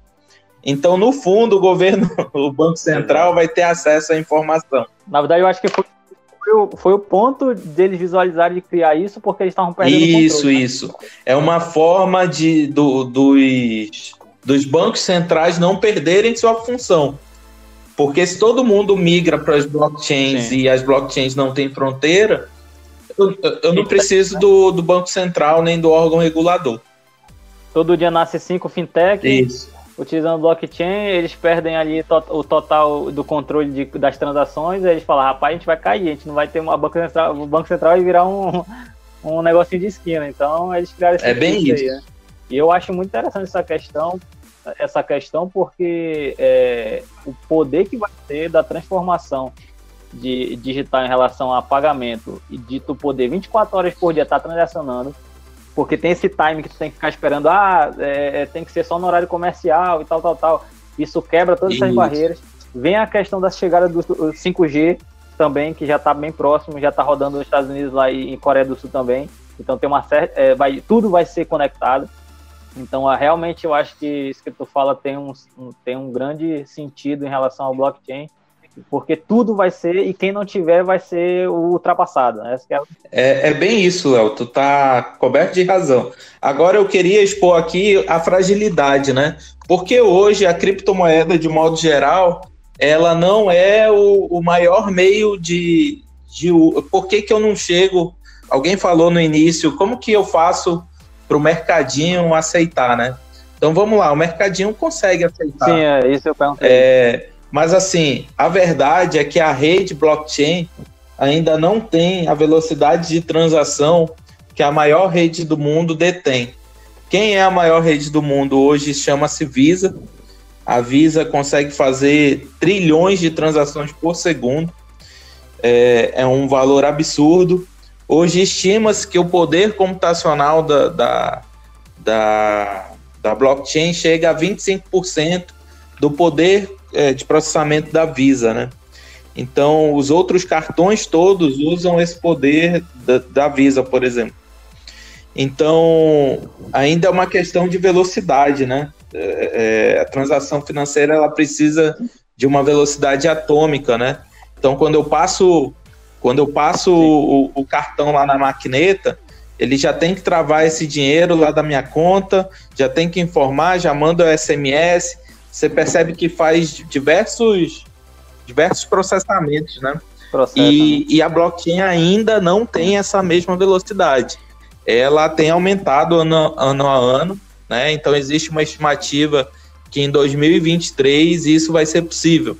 Então, no fundo, o governo, o Banco Central, vai ter acesso à informação. Na verdade, eu acho que foi, foi, o, foi o ponto deles visualizarem de criar isso, porque eles estavam perdendo Isso, controle, isso. Né? É uma forma de, do, dos, dos bancos centrais não perderem sua função. Porque se todo mundo migra para as blockchains Sim. e as blockchains não têm fronteira, eu, eu não preciso do, do Banco Central nem do órgão regulador. Todo dia nasce cinco fintech. Isso. Utilizando blockchain, eles perdem ali to o total do controle de, das transações. eles falam, rapaz, a gente vai cair, a gente não vai ter uma banco central, o Banco Central vai virar um, um negocinho de esquina. Então eles criaram esse É bem isso. Aí, né? E eu acho muito interessante essa questão, essa questão porque é, o poder que vai ter da transformação de digital em relação a pagamento e de tu poder 24 horas por dia estar tá transacionando, porque tem esse time que tu tem que ficar esperando, ah, é, é tem que ser só no horário comercial e tal, tal, tal. Isso quebra todas essas barreiras. Vem a questão da chegada do 5G também, que já está bem próximo, já está rodando nos Estados Unidos lá e em Coreia do Sul também. Então tem uma certa, é, vai, tudo vai ser conectado. Então, realmente, eu acho que isso que tu fala tem um, tem um grande sentido em relação ao blockchain, porque tudo vai ser, e quem não tiver vai ser ultrapassado. Né? É... É, é... bem isso, Léo, tu tá coberto de razão. Agora eu queria expor aqui a fragilidade, né? Porque hoje a criptomoeda, de modo geral, ela não é o, o maior meio de, de. Por que, que eu não chego? Alguém falou no início, como que eu faço para o mercadinho aceitar, né? Então vamos lá, o mercadinho consegue aceitar. Sim, é isso eu perguntei. É, mas assim, a verdade é que a rede blockchain ainda não tem a velocidade de transação que a maior rede do mundo detém. Quem é a maior rede do mundo hoje chama-se Visa. A Visa consegue fazer trilhões de transações por segundo. É, é um valor absurdo. Hoje estima-se que o poder computacional da, da, da, da blockchain chega a 25% do poder é, de processamento da Visa, né? Então, os outros cartões todos usam esse poder da, da Visa, por exemplo. Então, ainda é uma questão de velocidade, né? É, é, a transação financeira ela precisa de uma velocidade atômica, né? Então, quando eu passo quando eu passo o, o, cartão lá na maquineta, ele já tem que travar esse dinheiro lá da minha conta, já tem que informar, já manda o SMS. Você percebe que faz diversos, diversos processamentos, né? Processa, e, né? e a blockchain ainda não tem essa mesma velocidade. Ela tem aumentado ano, ano a ano, né? Então existe uma estimativa que em 2023 isso vai ser possível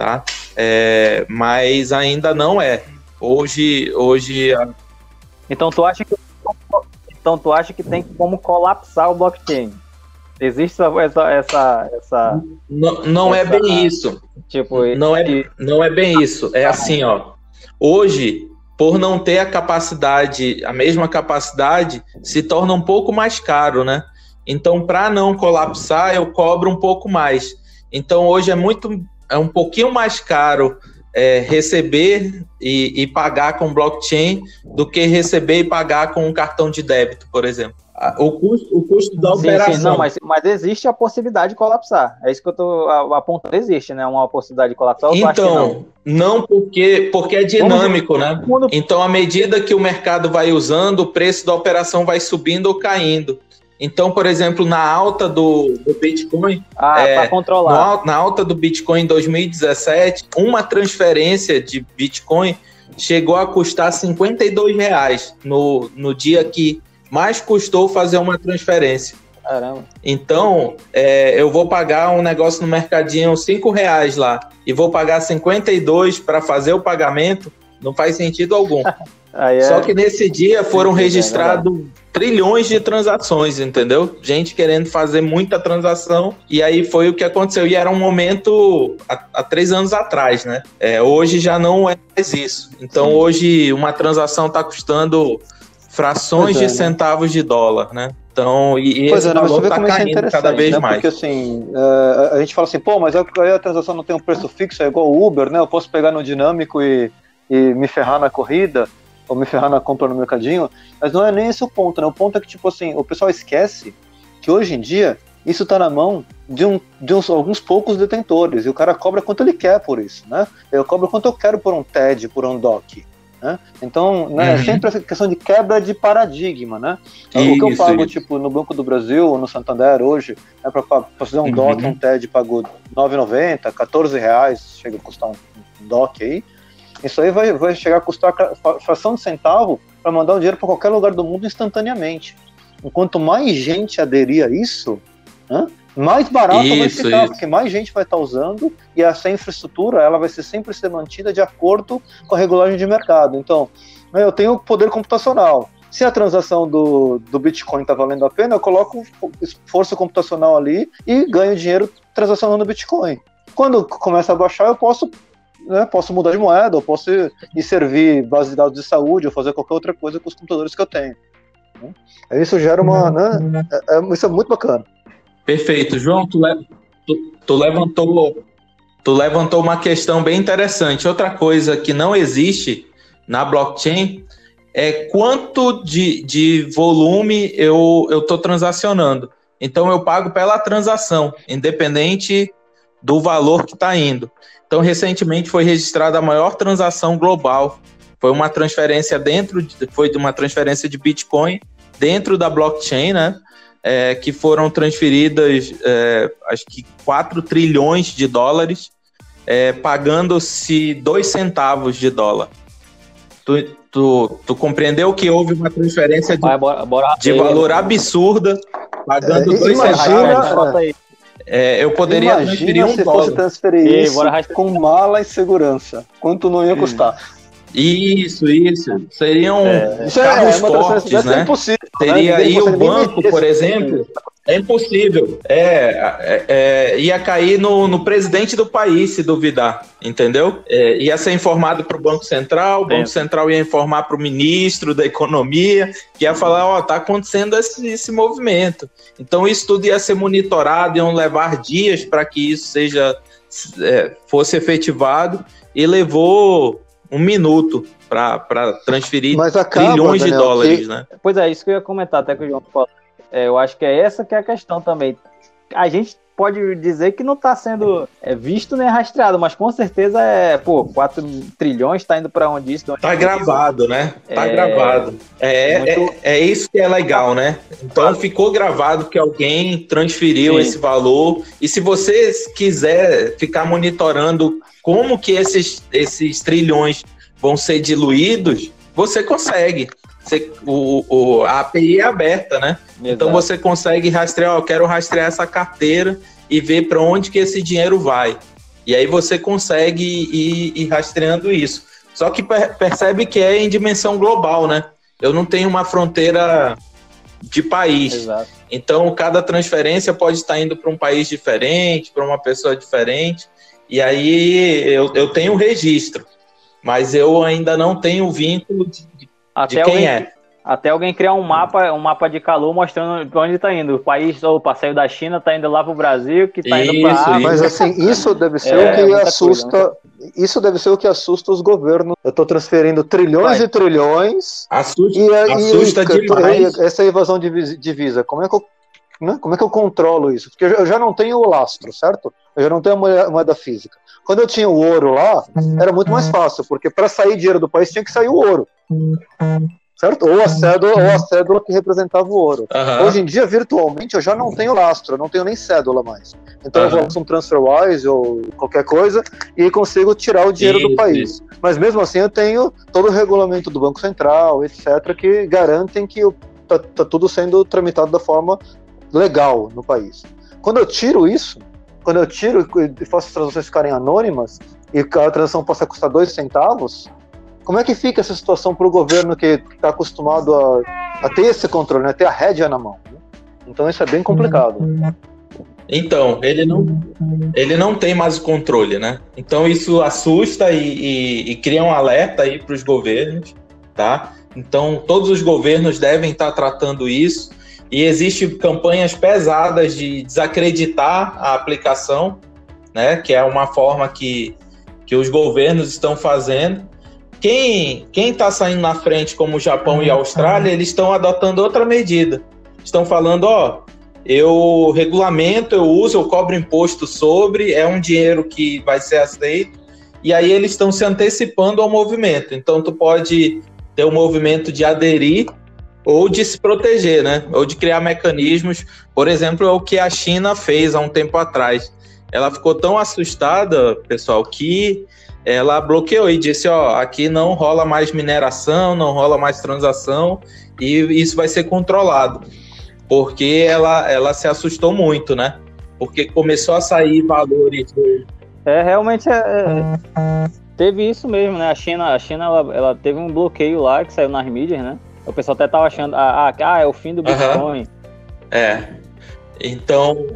tá? É, mas ainda não é. Hoje, hoje. Então tu acha que então tu acha que tem como colapsar o blockchain? Existe essa essa essa não, não é essa, é bem isso. Tipo, não é não é bem isso. É assim, ó. Hoje, por não ter a capacidade, a mesma capacidade, se torna um pouco mais caro, né? Então, para não colapsar, eu cobro um pouco mais. Então, hoje é muito, é um pouquinho mais caro é, receber e, e, pagar com blockchain do que receber e pagar com um cartão de débito, por exemplo. O custo, o custo da sim, operação. Sim, não, mas, mas existe a possibilidade de colapsar. É isso que eu estou apontando. Existe, né? Uma possibilidade de colapsar. Então, não. não. porque, porque é dinâmico, né? Então, à medida que o mercado vai usando, o preço da operação vai subindo ou caindo. Então, por exemplo, na alta do, do Bitcoin, ah, é, para controlar. No, na alta do Bitcoin em 2017, uma transferência de Bitcoin chegou a custar 52 reais no, no dia que mais custou fazer uma transferência. Caramba. Então, é, eu vou pagar um negócio no mercadinho 5 reais lá e vou pagar 52 para fazer o pagamento, não faz sentido algum. É... Só que nesse dia foram é registrados trilhões de transações, entendeu? Gente querendo fazer muita transação, e aí foi o que aconteceu. E era um momento há, há três anos atrás, né? É, hoje já não é mais isso. Então Sim. hoje uma transação está custando frações é, de né? centavos de dólar, né? Então, e, e pois esse é, valor está é caindo cada vez né? mais. Porque assim, a gente fala assim, pô, mas aí a transação não tem um preço fixo, é igual o Uber, né? Eu posso pegar no dinâmico e, e me ferrar na corrida, ou me ferrar na compra no mercadinho, mas não é nem esse o ponto, né? O ponto é que, tipo assim, o pessoal esquece que hoje em dia isso está na mão de, um, de uns, alguns poucos detentores, e o cara cobra quanto ele quer por isso, né? Eu cobro quanto eu quero por um TED, por um DOC. Né? Então, né, uhum. sempre essa questão de quebra de paradigma, né? Isso, o que eu pago, isso. tipo, no Banco do Brasil ou no Santander hoje, é para fazer um uhum. DOC, um TED, pago R$ 9,90, R$ reais, chega a custar um DOC aí. Isso aí vai, vai chegar a custar fração de centavo para mandar o dinheiro para qualquer lugar do mundo instantaneamente. Enquanto mais gente aderir a isso, né, mais barato isso, vai ficar, isso. porque mais gente vai estar usando e essa infraestrutura ela vai ser sempre ser mantida de acordo com a regulagem de mercado. Então, né, eu tenho poder computacional. Se a transação do, do Bitcoin está valendo a pena, eu coloco força computacional ali e ganho dinheiro transacionando Bitcoin. Quando começa a baixar, eu posso, né, posso mudar de moeda, eu posso ir, ir servir base de dados de saúde ou fazer qualquer outra coisa com os computadores que eu tenho. Isso gera uma. Né, é, é, isso é muito bacana. Perfeito. João, tu, le... tu, tu, levantou, tu levantou uma questão bem interessante. Outra coisa que não existe na blockchain é quanto de, de volume eu estou transacionando. Então, eu pago pela transação, independente do valor que está indo. Então, recentemente foi registrada a maior transação global. Foi uma transferência dentro, de, foi de uma transferência de Bitcoin dentro da blockchain, né? é, que foram transferidas, é, acho que 4 trilhões de dólares, é, pagando-se 2 centavos de dólar. Tu, tu, tu, compreendeu que houve uma transferência de, Vai, bora, bora de valor absurda, pagando 2 é, centavos. É, eu poderia Imagina um se dólar. fosse transferir isso com mala e segurança. Quanto não ia custar? Isso, isso. Seriam é, carros é, fortes, né? Impossível, Teria né? aí o banco, por exemplo. É impossível. É, é, é, ia cair no, no presidente do país se duvidar, entendeu? É, ia ser informado para o Banco Central, o Banco Central ia informar para o ministro da Economia, que ia falar, ó, oh, tá acontecendo esse, esse movimento. Então isso tudo ia ser monitorado, iam levar dias para que isso seja é, fosse efetivado e levou um minuto para transferir acaba, trilhões Daniel, de dólares, que... né? Pois é, isso que eu ia comentar até que o João falou. É, eu acho que é essa que é a questão também. A gente pode dizer que não está sendo é, visto nem rastreado, mas com certeza é, pô, 4 trilhões está indo para onde isso? Está gravado, né? Está é... gravado. É, muito... é, é, isso que é legal, né? Então ficou gravado que alguém transferiu Sim. esse valor. E se você quiser ficar monitorando como que esses, esses trilhões vão ser diluídos, você consegue. Você, o, o, a API é aberta, né? Então, Exato. Então você consegue rastrear, eu quero rastrear essa carteira e ver para onde que esse dinheiro vai. E aí você consegue ir, ir rastreando isso. Só que percebe que é em dimensão global, né? Eu não tenho uma fronteira de país. Exato. Então, cada transferência pode estar indo para um país diferente, para uma pessoa diferente. E aí eu, eu tenho um registro. mas eu ainda não tenho vínculo de, Até de quem alguém, é. Até alguém criar um mapa, um mapa de calor mostrando para onde está indo. O país, opa, saiu da China, está indo lá para o Brasil, que está indo para Isso, África. Mas assim, isso deve ser É, o que muita assusta. Isso deve ser o que assusta os governos. Eu estou transferindo trilhões Vai. e trilhões Assusta, e, assusta demais. essa evasão de vis- divisa. Como é que eu né? Como é que eu controlo isso? Porque eu já- eu não tenho o lastro, certo? Eu já não tenho a moeda, moeda física. Quando eu tinha o ouro lá, era muito mais fácil, porque para sair dinheiro do país tinha que sair o ouro. Certo? Ou a cédula, ou a cédula que representava o ouro. Aham. Hoje em dia, virtualmente, eu já não tenho lastro, eu não tenho nem cédula mais. Então eu Aham. vou um TransferWise ou qualquer coisa e consigo tirar o dinheiro do Isso, país. Mas mesmo assim eu tenho todo o regulamento do Banco Central, etc., que garantem que o- tá, tá tudo sendo tramitado da forma legal no país. Quando eu tiro isso, quando eu tiro e faço as transações ficarem anônimas e a transação passa a custar dois centavos, como é que fica essa situação para o governo que está acostumado a, a ter esse controle, né? ter a rédea na mão? né? Então isso é bem complicado. Então, ele não, ele não tem mais o controle, né? Então isso assusta e, e- e cria um alerta aí para os governos, tá? Então todos os governos devem estar tratando isso e existem campanhas pesadas de desacreditar a aplicação, né? Que é uma forma que, que os governos estão fazendo. Quem quem está saindo na frente, como o Japão e a Austrália, eles estão adotando outra medida. Estão falando, ó, eu regulamento, eu uso, eu cobro imposto sobre, é um dinheiro que vai ser aceito, e aí eles estão se antecipando ao movimento. Então tu pode ter o movimento de aderir ou de se proteger, né? Ou de criar mecanismos. Por exemplo, é o que a China fez há um tempo atrás. Ela ficou tão assustada, pessoal, que ela bloqueou e disse, ó, aqui não rola mais mineração, não rola mais transação, e isso vai ser controlado porque ela, ela se assustou muito, né? Porque começou a sair valores. É, realmente é, é- teve isso mesmo, né? A China, a China ela, ela teve um bloqueio lá que saiu nas mídias, né? O pessoal até tava achando, ah, ah, ah, é o fim do. Bitcoin. É. Então,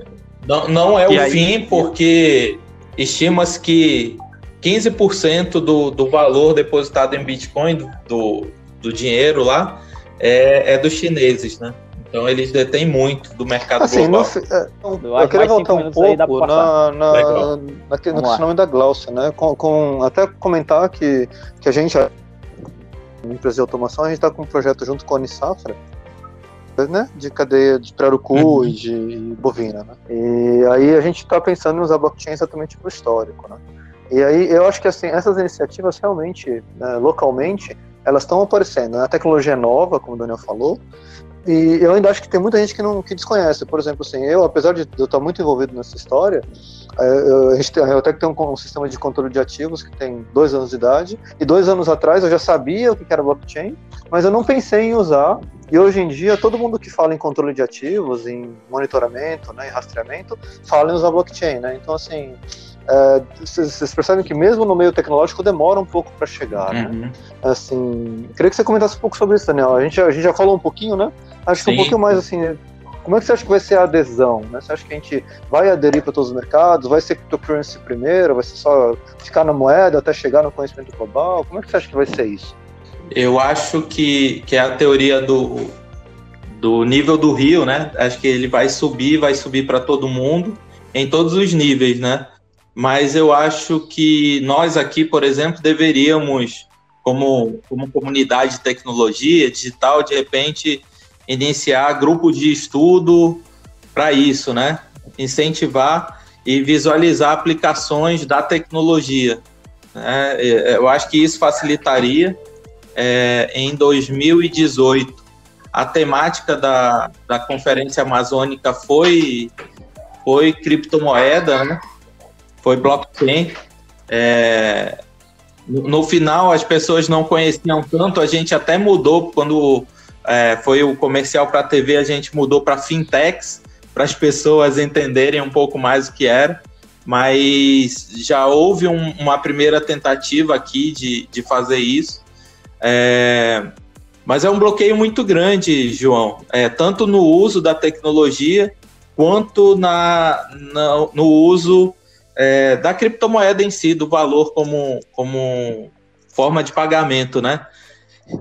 não, não é E o aí- fim, porque estima-se que 15% do, do valor depositado em Bitcoin, do, do, do dinheiro lá, é, é dos chineses, né? Então eles detêm muito do mercado Assim, global. no fi- é, Eu eu, queria voltar um pouco na, na, na, que- no Vamos lá. questionamento da Glaucia, né? Com, com- até comentar que, que a gente, empresa de automação, a gente está com um projeto junto com a Unisafra, né? De cadeia de pirarucu Uhum. e de bovina, né? E aí a gente está pensando em usar blockchain exatamente para o histórico, né? E aí eu acho que assim, essas iniciativas realmente, né, localmente, elas estão aparecendo. né? A tecnologia é nova, como o Daniel falou, e eu ainda acho que tem muita gente que não que desconhece. Por exemplo, assim, eu, apesar de eu estar muito envolvido nessa história, é, eu, a gente tem, eu até que tenho um, um sistema de controle de ativos que tem dois anos de idade, e dois anos atrás eu já sabia o que era blockchain, mas eu não pensei em usar. E hoje em dia, todo mundo que fala em controle de ativos, em monitoramento, né, em rastreamento, fala em usar blockchain, né? Então, assim, é, vocês vocês percebem que mesmo no meio tecnológico demora um pouco para chegar, né? Uhum. Assim, queria que você comentasse um pouco sobre isso, Daniel. A gente, a gente já falou um pouquinho, né? Acho que um Sim. pouquinho mais assim. Como é que você acha que vai ser a adesão? Né? Você acha que a gente vai aderir para todos os mercados? Vai ser cryptocurrency primeiro? Vai ser só ficar na moeda até chegar no conhecimento global? Como é que você acha que vai ser isso? Eu acho que, que é a teoria do, do nível do rio, né? Acho que ele vai subir, vai subir para todo mundo, em todos os níveis, né? Mas eu acho que nós aqui, por exemplo, deveríamos, como, como comunidade de tecnologia digital, de repente iniciar grupos de estudo para isso, né? Incentivar e visualizar aplicações da tecnologia. Né? Eu acho que isso facilitaria é, em 2018. A temática da, da Conferência Amazônica foi, foi criptomoeda, né? foi blockchain. É, no, no final, as pessoas não conheciam tanto, a gente até mudou quando é, foi o comercial para a TV, a gente mudou para fintechs, para as pessoas entenderem um pouco mais o que era mas já houve um, uma primeira tentativa aqui de, de fazer isso. É, mas é um bloqueio muito grande, João, é, tanto no uso da tecnologia quanto na, na no uso é, da criptomoeda em si, do valor como, como forma de pagamento, né?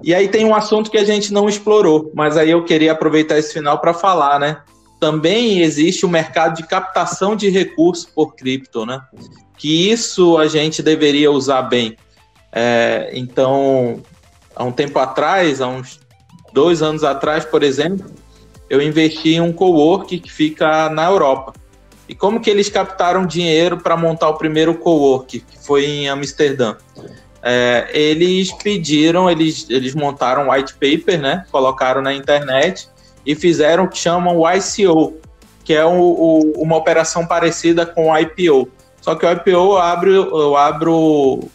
E aí tem um assunto que a gente não explorou, mas aí eu queria aproveitar esse final para falar, né? Também existe o mercado de captação de recursos por cripto, né? Que isso a gente deveria usar bem. É, então, há um tempo atrás, há uns dois anos atrás, por exemplo, eu investi em um cowork que fica na Europa. E como que eles captaram dinheiro para montar o primeiro cowork, que foi em Amsterdã? É, eles pediram, eles, eles montaram um white paper, né? Colocaram na internet e fizeram o que chamam o ICO, que é o, o, uma operação parecida com o IPO. Só que o IPO eu abro, eu abro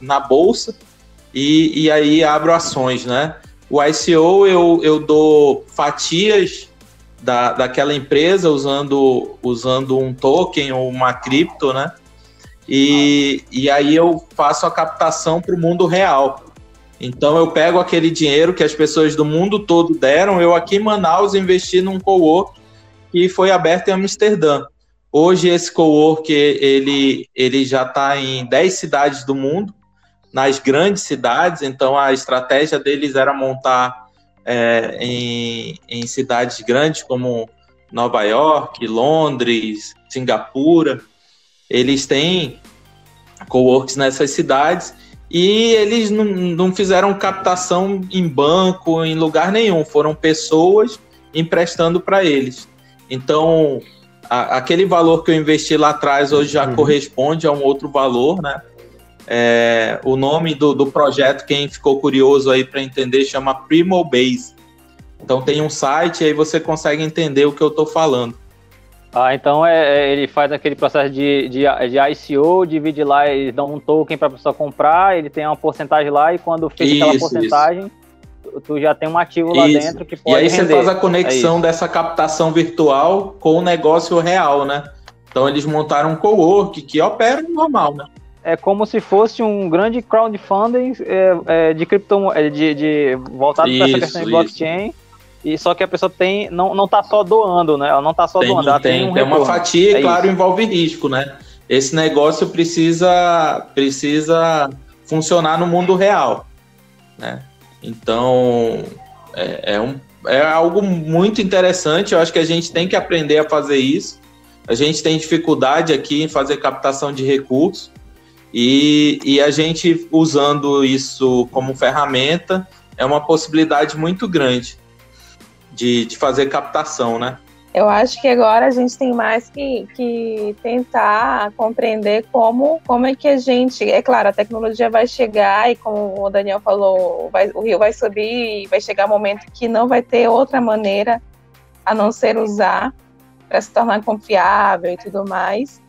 na bolsa e, e aí abro ações, né? O ICO eu, eu dou fatias da, daquela empresa usando, usando um token ou uma cripto, né? E, e aí eu faço a captação para o mundo real. Então eu pego aquele dinheiro que as pessoas do mundo todo deram, eu aqui em Manaus investi num co-work que foi aberto em Amsterdã. Hoje esse co-work ele, ele já está em 10 cidades do mundo nas grandes cidades, então a estratégia deles era montar é, em, em cidades grandes como Nova York, Londres, Singapura. Eles têm coworks nessas cidades e eles não, não fizeram captação em banco, em lugar nenhum, foram pessoas emprestando para eles. Então, a, aquele valor que eu investi lá atrás hoje já uhum. corresponde a um outro valor, né? É, o nome do, do projeto, quem ficou curioso aí para entender, chama Primo Base. Então tem um site aí você consegue entender o que eu estou falando. Ah, então é, é, ele faz aquele processo de, de, de ICO, divide lá, eles dão um token para a pessoa comprar, ele tem uma porcentagem lá e quando fecha aquela porcentagem, tu, tu já tem um ativo lá dentro que pode E aí render. você faz a conexão é dessa captação virtual com o negócio real, né? Então eles montaram um co-work que opera normal, né? é como se fosse um grande crowdfunding é, é, de cripto, é, de, de voltado para essa questão de blockchain. E só que a pessoa tem, não, não tá só doando, né? Ela não tá só tem, doando, ela tem, tem um tem uma fatia, é claro, isso. envolve risco, né? Esse negócio precisa precisa funcionar no mundo real, né? Então é, é, um, é algo muito interessante. Eu acho que a gente tem que aprender a fazer isso. A gente tem dificuldade aqui em fazer captação de recursos e, e a gente usando isso como ferramenta é uma possibilidade muito grande de, de fazer captação, né? Eu acho que agora a gente tem mais que, que tentar compreender como, como é que a gente. É claro, a tecnologia vai chegar e, como o Daniel falou, vai, o rio vai subir e vai chegar um momento que não vai ter outra maneira a não ser usar para se tornar confiável e tudo mais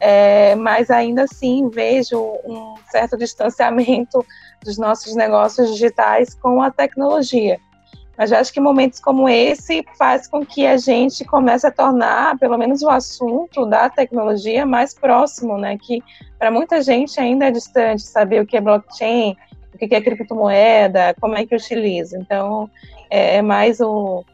é, mas ainda assim vejo um certo distanciamento dos nossos negócios digitais com a tecnologia. Mas eu acho que momentos como esse faz com que a gente comece a tornar, pelo menos, o assunto da tecnologia mais próximo, né? Que para muita gente ainda é distante saber o que é blockchain, o que é criptomoeda, como é que utiliza. Então, é, é mais o,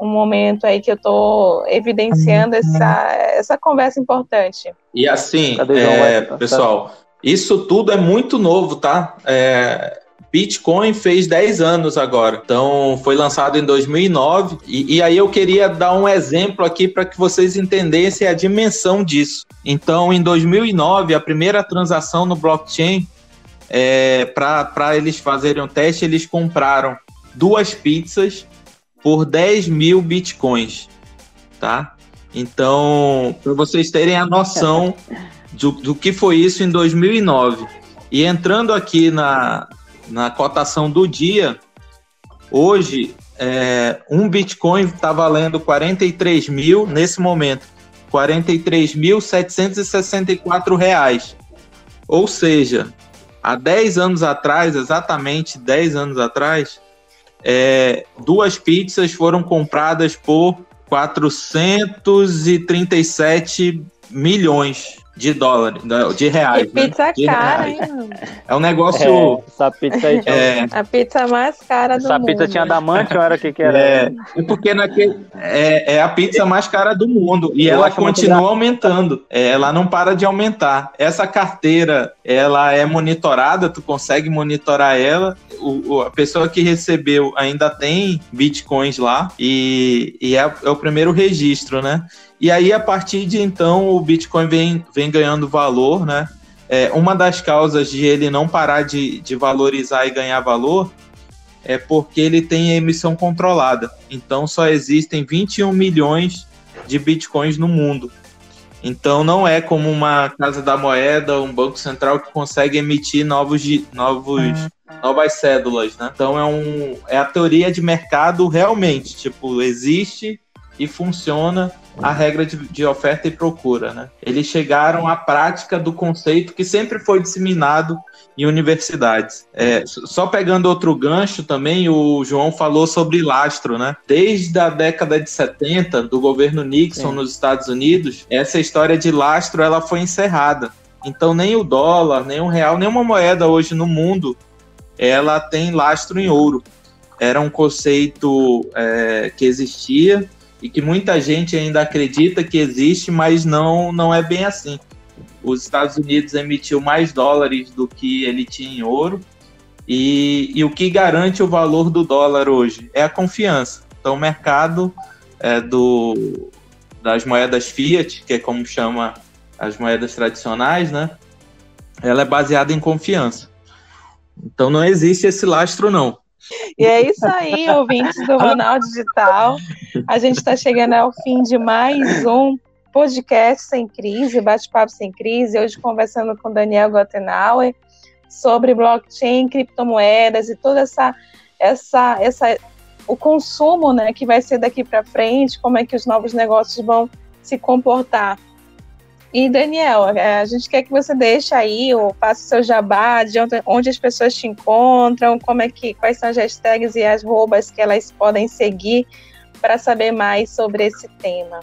um momento aí que eu estou evidenciando essa, essa conversa importante. E assim, é, pessoal, isso tudo é muito novo, tá? É, Bitcoin fez 10 anos agora, então foi lançado em 2009. E, e aí eu queria dar um exemplo aqui para que vocês entendessem a dimensão disso. Então, em 2009, a primeira transação no blockchain, é, para eles fazerem o teste, eles compraram duas pizzas por 10 mil bitcoins, tá? Então, para vocês terem a noção do, do que foi isso em 2009. E entrando aqui na, na cotação do dia, hoje é, um Bitcoin está valendo 43 mil, nesse momento, 43.764 reais. Ou seja, há 10 anos atrás, exatamente 10 anos atrás, é, duas pizzas foram compradas por 437 milhões. De dólar, de reais. E pizza né? cara, hein? É um negócio. É, essa pizza aí tinha, É, A pizza mais cara do essa mundo. pizza tinha damante ou era o que que era? é, é porque naquele, é, é a pizza mais cara do mundo e Eu ela continua aumentando. É, ela não para de aumentar. Essa carteira, ela é monitorada, tu consegue monitorar ela. O, o- a pessoa que recebeu ainda tem bitcoins lá e, e é, é o primeiro registro, né? E aí, a partir de então, o Bitcoin vem, vem ganhando valor, né? É, uma das causas de ele não parar de, de valorizar e ganhar valor é porque ele tem emissão controlada. Então, só existem 21 milhões de Bitcoins no mundo. Então, não é como uma casa da moeda, um banco central que consegue emitir novos, novos, novas cédulas, né? Então, é, um, é a teoria de mercado realmente. Tipo, existe e funciona a regra de, de oferta e procura, né? Eles chegaram à prática do conceito que sempre foi disseminado em universidades. É, só pegando outro gancho também, o João falou sobre lastro, né? Desde a década de 70, do governo Nixon Sim. nos Estados Unidos, essa história de lastro ela foi encerrada. Então nem o dólar, nem o real, nenhuma moeda hoje no mundo, ela tem lastro em ouro. Era um conceito é, que existia e que muita gente ainda acredita que existe, mas não, não é bem assim. Os Estados Unidos emitiu mais dólares do que ele tinha em ouro, e, e o que garante o valor do dólar hoje é a confiança. Então, o mercado é, do, das moedas fiat, que é como chama as moedas tradicionais, né? Ela é baseada em confiança. Então, não existe esse lastro, não. E é isso aí, ouvintes do Manual Digital. A gente está chegando ao fim de mais um podcast sem crise, bate-papo sem crise. Hoje conversando com Daniel Gottenauer sobre blockchain, criptomoedas e toda essa essa essa o consumo, né, que vai ser daqui para frente, como é que os novos negócios vão se comportar. E Daniel, eh, a gente quer que você deixe aí, ou faça o seu jabá, de onde, onde as pessoas te encontram, como é que, quais são as hashtags e as roubas que elas podem seguir para saber mais sobre esse tema.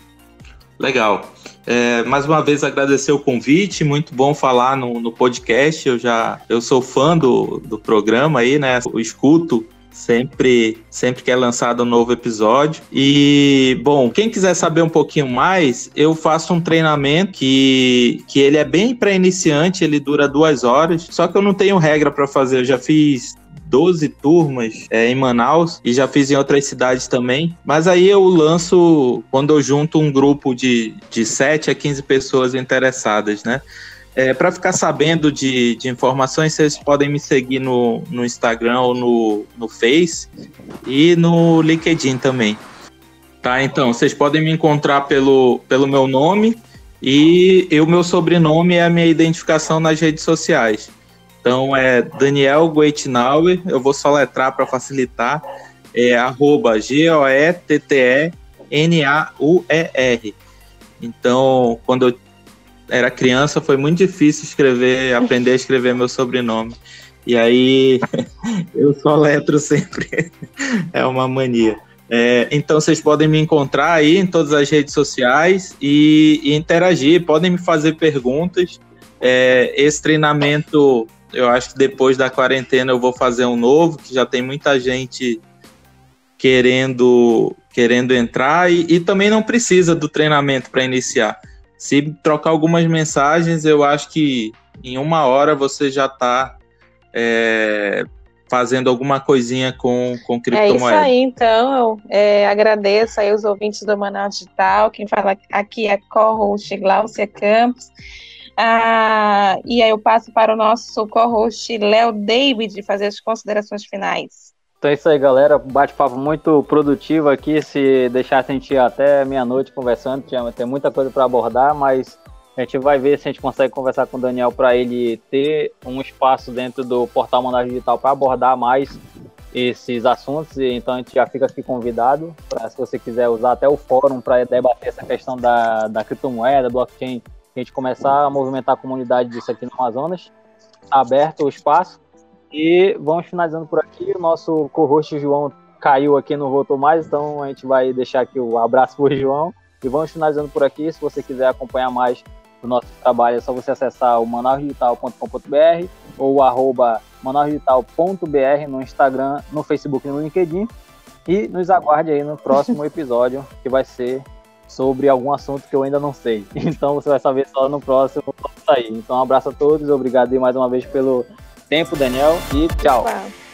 Legal. É, mais uma vez agradecer o convite, muito bom falar no, no podcast. Eu já eu sou fã do, do programa aí, né? Eu escuto sempre sempre que é lançado um novo episódio. E bom, quem quiser saber um pouquinho mais, eu faço um treinamento que, que ele é bem para iniciante, ele dura duas horas. Só que eu não tenho regra para fazer. Eu já fiz 12 turmas é, em Manaus e já fiz em outras cidades também. Mas aí eu lanço quando eu junto um grupo de, de 7 a 15 pessoas interessadas, né? É, para ficar sabendo de, de informações, vocês podem me seguir no, no Instagram ou no, no Face e no LinkedIn também. Tá, então, vocês podem me encontrar pelo, pelo meu nome e o meu sobrenome é a minha identificação nas redes sociais. Então é Daniel Goetnauer, eu vou soletrar para facilitar, é arroba G-O-E-T-T-E-N-A-U-E-R. Então, quando eu era criança, foi muito difícil escrever, aprender a escrever meu sobrenome. E aí eu soletro sempre, é uma mania. É, então vocês podem me encontrar aí em todas as redes sociais e, e interagir, podem me fazer perguntas. É, esse treinamento eu acho que depois da quarentena eu vou fazer um novo, que já tem muita gente querendo querendo entrar e, e também não precisa do treinamento para iniciar. Se trocar algumas mensagens, eu acho que em uma hora você já está é, fazendo alguma coisinha com, com É isso aí, então. Eu é, agradeço aí os ouvintes do Manaus Digital. Quem fala aqui é co-host Glaucia Campos. Ah, e aí eu passo para o nosso co-host Léo David fazer as considerações finais. Então é isso aí, galera. Bate-papo muito produtivo aqui. Se deixasse a gente até meia-noite conversando, tinha, tem muita coisa para abordar, mas a gente vai ver se a gente consegue conversar com o Daniel para ele ter um espaço dentro do portal Mandar Digital para abordar mais esses assuntos. Então a gente já fica aqui convidado para, se você quiser usar até o fórum para debater essa questão da, da criptomoeda, blockchain, a gente começar a movimentar a comunidade disso aqui no Amazonas. Tá aberto o espaço. E vamos finalizando por aqui. O nosso co-host João caiu aqui, não voltou mais, então a gente vai deixar aqui o abraço pro João. E vamos finalizando por aqui. Se você quiser acompanhar mais do nosso trabalho, é só você acessar o manausdigital.com.br ou o arroba manausdigital.br no Instagram, no Facebook e no LinkedIn. E nos aguarde aí no próximo episódio, que vai ser sobre algum assunto que eu ainda não sei. Então você vai saber só no próximo sair. Então um abraço a todos, obrigado mais uma vez pelo tempo, Daniel, e tchau. Opa.